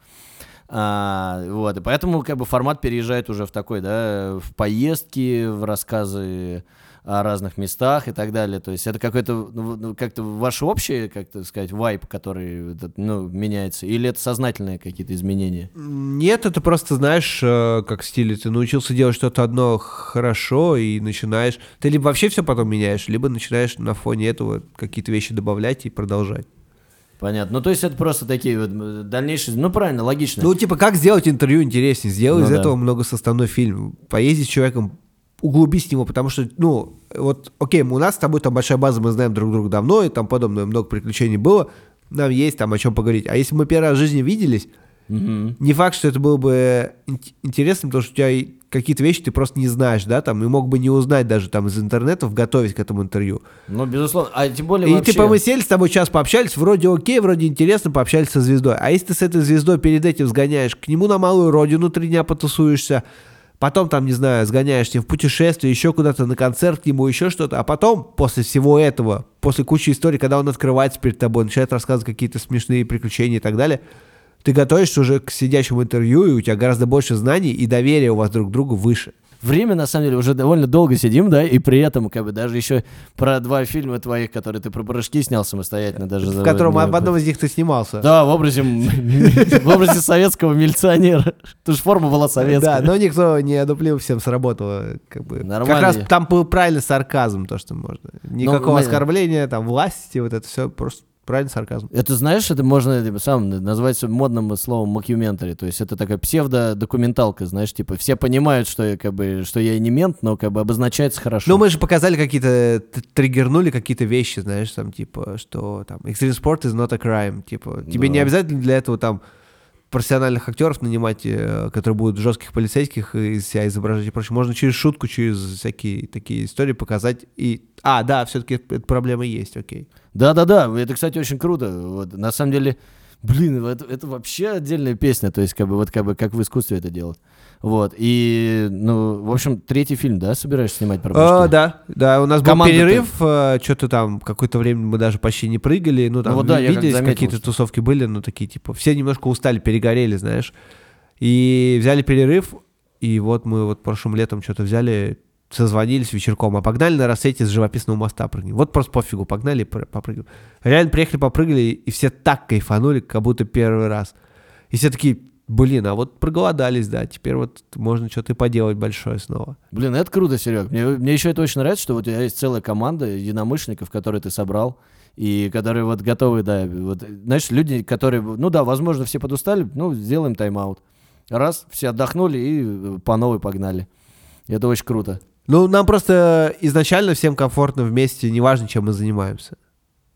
[SPEAKER 1] А, вот, и поэтому как бы формат переезжает уже в такой, да, в поездки, в рассказы о разных местах и так далее. То есть это какой-то, ну, ну, как-то ваш общий, как то сказать, вайп, который, ну, меняется, или это сознательные какие-то изменения?
[SPEAKER 2] Нет, это просто, знаешь, э, как в стиле, ты научился делать что-то одно хорошо и начинаешь... Ты либо вообще все потом меняешь, либо начинаешь на фоне этого какие-то вещи добавлять и продолжать.
[SPEAKER 1] Понятно. Ну, то есть это просто такие вот м, дальнейшие, ну, правильно, логично.
[SPEAKER 2] Ну, типа, как сделать интервью интереснее? Сделай
[SPEAKER 1] Ну
[SPEAKER 2] из
[SPEAKER 1] да.
[SPEAKER 2] этого многосоставной фильм. Поездить с человеком, углубись в него, потому что, ну, вот, окей, у нас с тобой там большая база, мы знаем друг друга давно и там подобное, много приключений было, нам есть там о чем поговорить. А если мы первый раз в жизни виделись,
[SPEAKER 1] Мгм.
[SPEAKER 2] не факт, что это было бы ин- интересно, потому что у тебя какие-то вещи ты просто не знаешь, да, там, и мог бы не узнать даже там из интернета, готовить к этому интервью.
[SPEAKER 1] Ну, безусловно. А тем более
[SPEAKER 2] И
[SPEAKER 1] вообще...
[SPEAKER 2] типа мы сели с тобой час пообщались, вроде окей, вроде интересно, пообщались со звездой. А если ты с этой звездой перед этим сгоняешь к нему на малую родину, три дня потусуешься, потом там, не знаю, сгоняешь с ним в путешествие, еще куда-то на концерт к нему, еще что-то, а потом, после всего этого, после кучи историй, когда он открывается перед тобой, начинает рассказывать какие-то смешные приключения и так далее, ты готовишься уже к сидящему интервью, и у тебя гораздо больше знаний, и доверие у вас друг к другу выше.
[SPEAKER 1] Время, на самом деле, уже довольно долго сидим, да, и при этом, как бы, даже еще про два фильма твоих, которые ты про прыжки снял самостоятельно даже.
[SPEAKER 2] В котором в одном из них ты снимался.
[SPEAKER 1] Да, в образе, в образе советского милиционера. Тут же форма была советская.
[SPEAKER 2] Да, но никто не одуплил, всем сработало. Как бы.
[SPEAKER 1] Нормально.
[SPEAKER 2] Как раз там был правильный сарказм, то, что можно. Никакого
[SPEAKER 1] мы-
[SPEAKER 2] оскорбления, там, власти, вот это все просто правильный сарказм.
[SPEAKER 1] Это, знаешь, это можно типа, сам назвать модным словом мокюментари. То есть это такая псевдодокументалка, знаешь, типа все понимают, что я, как бы, что я не мент, но как бы обозначается хорошо.
[SPEAKER 2] Ну, мы же показали какие-то, триггернули какие-то вещи, знаешь, там, типа, что там, extreme sport is not a crime, типа, тебе
[SPEAKER 1] Да.
[SPEAKER 2] не обязательно для этого там профессиональных актеров нанимать, э, которые будут жестких полицейских из себя изображать и прочее. Можно через шутку, через всякие такие истории показать. И, а, да, все-таки эта проблема есть, окей.
[SPEAKER 1] Да-да-да, это, кстати, очень круто. Вот, на самом деле, блин, это, это вообще отдельная песня, то есть как бы вот как бы как в искусстве это делать. Вот, и, ну, в общем, третий фильм, да, собираешься снимать про
[SPEAKER 2] А,
[SPEAKER 1] прыжки?
[SPEAKER 2] да, да, у нас был
[SPEAKER 1] Команда-то-
[SPEAKER 2] перерыв, что-то там, какое-то время мы даже почти не прыгали, ну там
[SPEAKER 1] вот да, как
[SPEAKER 2] виделись,
[SPEAKER 1] заметил,
[SPEAKER 2] какие-то
[SPEAKER 1] что-
[SPEAKER 2] тусовки были, ну такие, типа, все немножко устали, перегорели, знаешь, и взяли перерыв, И вот мы вот прошлым летом что-то взяли, созвонились вечерком, а погнали на рассвете с живописного моста прыгнем. Вот просто пофигу, погнали попрыгали. Реально приехали, попрыгали, и все так кайфанули, как будто первый раз. И все такие, блин, а вот проголодались, да, теперь вот можно что-то и поделать большое снова.
[SPEAKER 1] Блин, это круто, Серег. Мне, мне еще это очень нравится, что вот у тебя есть целая команда единомышленников, которые ты собрал, и которые вот готовы, да, вот, знаешь, люди, которые, ну да, возможно, все подустали, ну, сделаем тайм-аут. Раз, все отдохнули и э, по новой погнали. Это очень круто.
[SPEAKER 2] Ну, нам просто изначально всем комфортно вместе, неважно, чем мы занимаемся.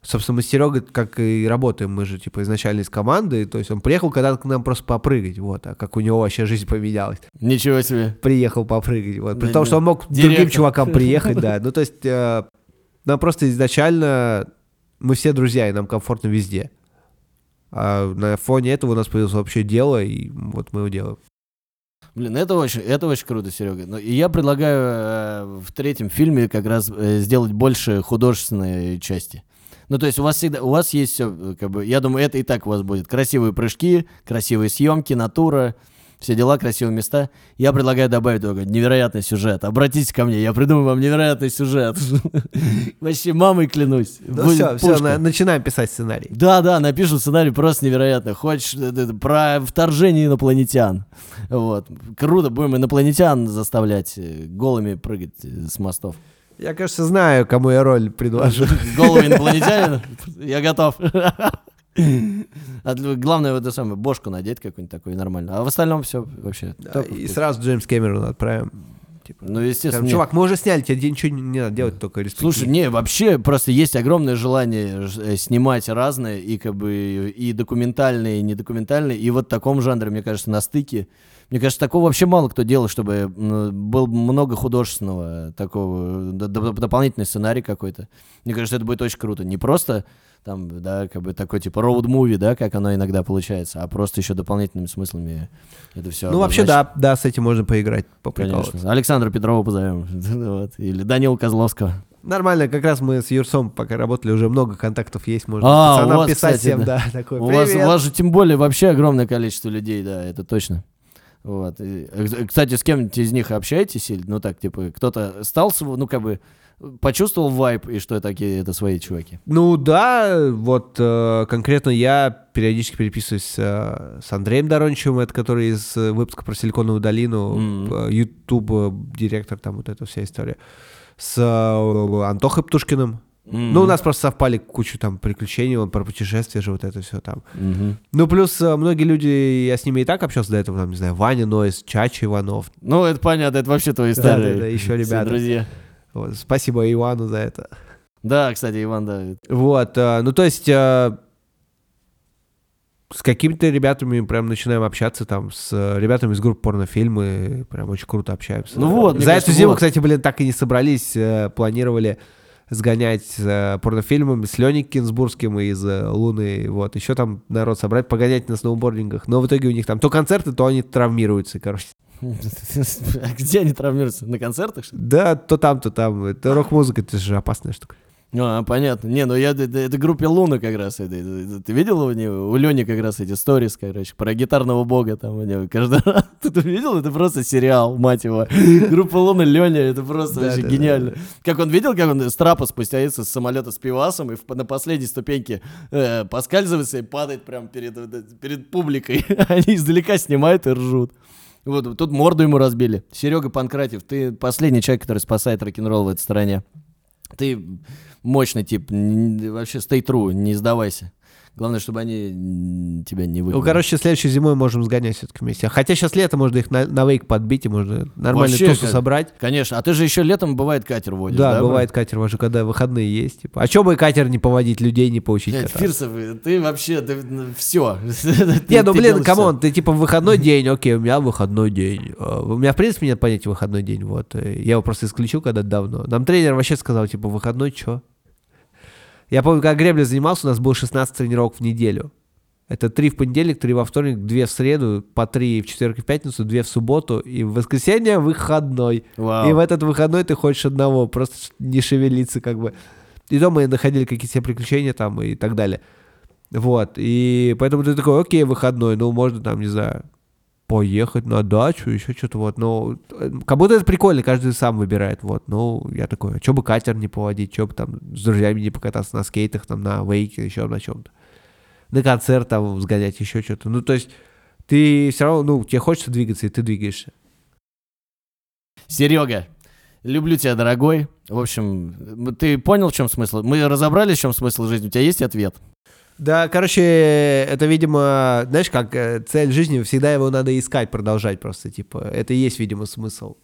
[SPEAKER 2] Собственно, мы с Серегой как и работаем, мы же, типа, изначально из команды, то есть он приехал когда-то к нам просто попрыгать, вот, а как у него вообще жизнь поменялась.
[SPEAKER 1] Ничего себе.
[SPEAKER 2] Приехал попрыгать, вот, при
[SPEAKER 1] Да,
[SPEAKER 2] том,
[SPEAKER 1] да.
[SPEAKER 2] что он мог к другим чувакам приехать, да, ну, то есть э, нам просто изначально, мы все друзья, и нам комфортно везде. А на фоне этого у нас появилось вообще дело, и вот мы его делаем.
[SPEAKER 1] Блин, это очень, это очень круто, Серега. Ну, и я предлагаю э, в третьем фильме как раз э, сделать больше художественной части. Ну, то есть у вас всегда, у вас есть все, как бы, я думаю, это и так у вас будет. Красивые прыжки, красивые съемки, натура, все дела, красивые места. Я предлагаю добавить только невероятный сюжет. Обратитесь ко мне, я придумаю вам невероятный сюжет. Вообще, мамой клянусь.
[SPEAKER 2] Ну, все, все, начинаем писать сценарий.
[SPEAKER 1] Да, да, напишу сценарий просто невероятно. Хочешь э, э, про вторжение инопланетян. Вот. Круто, будем инопланетян заставлять э, голыми прыгать с мостов.
[SPEAKER 2] Я, кажется, знаю, кому я роль предложу.
[SPEAKER 1] Голый инопланетянин, я готов. А Главное, вот это самое, бошку надеть какую-нибудь такую нормально. А в остальном все вообще.
[SPEAKER 2] Да, и сразу Джеймс Кэмерон отправим. Типа,
[SPEAKER 1] Ну, естественно. не.
[SPEAKER 2] чувак, мы уже сняли, тебе ничего не, не надо делать, только респективно.
[SPEAKER 1] Слушай, не, вообще просто есть огромное желание э, снимать разное, и как бы и документальные, и недокументальные, и вот в таком жанре, мне кажется, на стыке. Мне кажется, такого вообще мало кто делал, чтобы был много художественного такого, д- дополнительный сценарий какой-то. Мне кажется, это будет очень круто. Не просто там, да, как бы такой типа роуд-муви, да, как оно иногда получается, а просто еще дополнительными смыслами это все.
[SPEAKER 2] Ну, вообще, да, да, с этим можно поиграть, поприкалываться.
[SPEAKER 1] Конечно. Александра Петрова позовем. Вот. Или Данила Козловского.
[SPEAKER 2] Нормально, как раз мы с Юрсом пока работали, уже много контактов есть, можно
[SPEAKER 1] А, у
[SPEAKER 2] пацанам
[SPEAKER 1] вас,
[SPEAKER 2] писать
[SPEAKER 1] кстати,
[SPEAKER 2] всем,
[SPEAKER 1] да.
[SPEAKER 2] да, такой,
[SPEAKER 1] У вас, у вас же тем более вообще огромное количество людей, да, это точно. Вот. И, э, Кстати, с кем-нибудь из них общаетесь? Или, ну так, типа, кто-то стал, ну как бы, почувствовал вайп, и что такие это свои чуваки?
[SPEAKER 2] Ну да, вот э, конкретно я периодически переписываюсь э, с Андреем Дорончевым, это который из э, выпуска про Силиконовую долину,
[SPEAKER 1] Мгм.
[SPEAKER 2] YouTube э, директор, там вот эта вся история. С э, Антохой Птушкиным. Ну, у нас просто совпали кучу там приключений, он про путешествия же, вот это все там.
[SPEAKER 1] Мгм.
[SPEAKER 2] Ну, плюс э, многие люди, я с ними и так общался до этого, там, не знаю, Ваня Нойс, Чача Иванов.
[SPEAKER 1] Ну, это понятно, это вообще твои
[SPEAKER 2] Да,
[SPEAKER 1] старые
[SPEAKER 2] да, да, еще
[SPEAKER 1] все
[SPEAKER 2] ребята.
[SPEAKER 1] друзья.
[SPEAKER 2] Вот, спасибо Ивану за это.
[SPEAKER 1] Да, кстати, Иван, да.
[SPEAKER 2] Вот, э, ну, то есть... э, с какими-то ребятами прям начинаем общаться, там, с ребятами из группы порнофильмы, прям очень круто общаемся.
[SPEAKER 1] Ну вот,
[SPEAKER 2] За
[SPEAKER 1] кажется,
[SPEAKER 2] эту зиму,
[SPEAKER 1] вот.
[SPEAKER 2] кстати, блин, так и не собрались, э, планировали сгонять с порнофильмами с Леней Кинсбургским из Луны, вот, еще там народ собрать, погонять на сноубордингах, но в итоге у них там то концерты, то они травмируются, короче.
[SPEAKER 1] А где они травмируются? На концертах, что ли?
[SPEAKER 2] Да, то там, то там, это рок-музыка, это же опасная штука.
[SPEAKER 1] А, понятно. Не, ну я это, это группе Луна как раз. Это, это- ты видел у него? У Лени как раз эти сторис, короче, про гитарного бога там у него каждый раз. Ты это видел? Это просто сериал, мать его. Группа Луна, Леня, это просто
[SPEAKER 2] Да,
[SPEAKER 1] вообще
[SPEAKER 2] да, да,
[SPEAKER 1] гениально. Как он видел, как он с трапа спустяется с самолета с пивасом и в- на последней ступеньке э, поскальзывается и падает прям перед, этой- перед публикой. Они издалека снимают и ржут. Вот тут морду ему разбили. Серега Панкратев, ты последний человек, который спасает рок-н-ролл в этой стране. Ты мощный тип, вообще stay true, не сдавайся. Главное, чтобы они тебя не выгнали.
[SPEAKER 2] Ну, короче, следующей зимой можем сгонять все-таки вместе. Хотя сейчас лето, можно их на, на вейк подбить, и можно нормальную
[SPEAKER 1] Вообще,
[SPEAKER 2] тусу
[SPEAKER 1] как-
[SPEAKER 2] собрать.
[SPEAKER 1] Конечно, а ты же еще летом бывает катер водишь,
[SPEAKER 2] Да,
[SPEAKER 1] да?
[SPEAKER 2] бывает катер вожу, когда выходные есть. Типа. А что бы катер не поводить, людей не поучить
[SPEAKER 1] Блядь? Фирсов, ты вообще, все.
[SPEAKER 2] Не, ну блин, come on, ты типа выходной день, окей, у меня выходной день. А, У меня, в принципе, нет понятия выходной день, вот. э, Я его просто исключил когда-то давно. Нам тренер вообще сказал, типа, выходной чё? Я помню, когда гребля занимался, у нас было 16 тренировок в неделю. Это три в понедельник, три во вторник, две в среду, по три в четверг и в пятницу, две в субботу, и в воскресенье выходной.
[SPEAKER 1] Вау.
[SPEAKER 2] И в этот выходной ты хочешь одного, просто не шевелиться как бы. И дома мы находили какие-то приключения там и так далее. Вот, и поэтому ты такой, окей, выходной, ну, можно там, не знаю, поехать на дачу, еще что-то вот, ну, как будто это прикольно, каждый сам выбирает, вот, ну, я такой, а что бы катер не поводить, что бы там с друзьями не покататься на скейтах, там, на вейке, еще на чем-то, на концерт там сгонять, еще что-то, ну, то есть ты все равно, ну, тебе хочется двигаться, и ты двигаешься.
[SPEAKER 1] Серега, люблю тебя, дорогой. В общем, ты понял, в чем смысл? Мы разобрались, в чем смысл жизни. У тебя есть ответ?
[SPEAKER 2] Да, короче, это, видимо, знаешь, как э, цель жизни, всегда его надо искать, продолжать просто, типа, это и есть, видимо, смысл.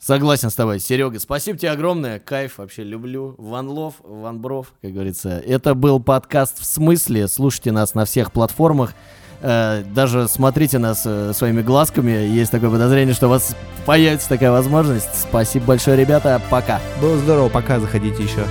[SPEAKER 1] Согласен с тобой. Серега, спасибо тебе огромное. Кайф вообще люблю. Ван Лов, Ван Бров, как говорится. Это был подкаст «В смысле?». Слушайте нас на всех платформах. Э, даже смотрите нас э, своими глазками. Есть такое подозрение, что у вас появится такая возможность. Спасибо большое, ребята. Пока.
[SPEAKER 2] Было здорово. Пока. Заходите еще.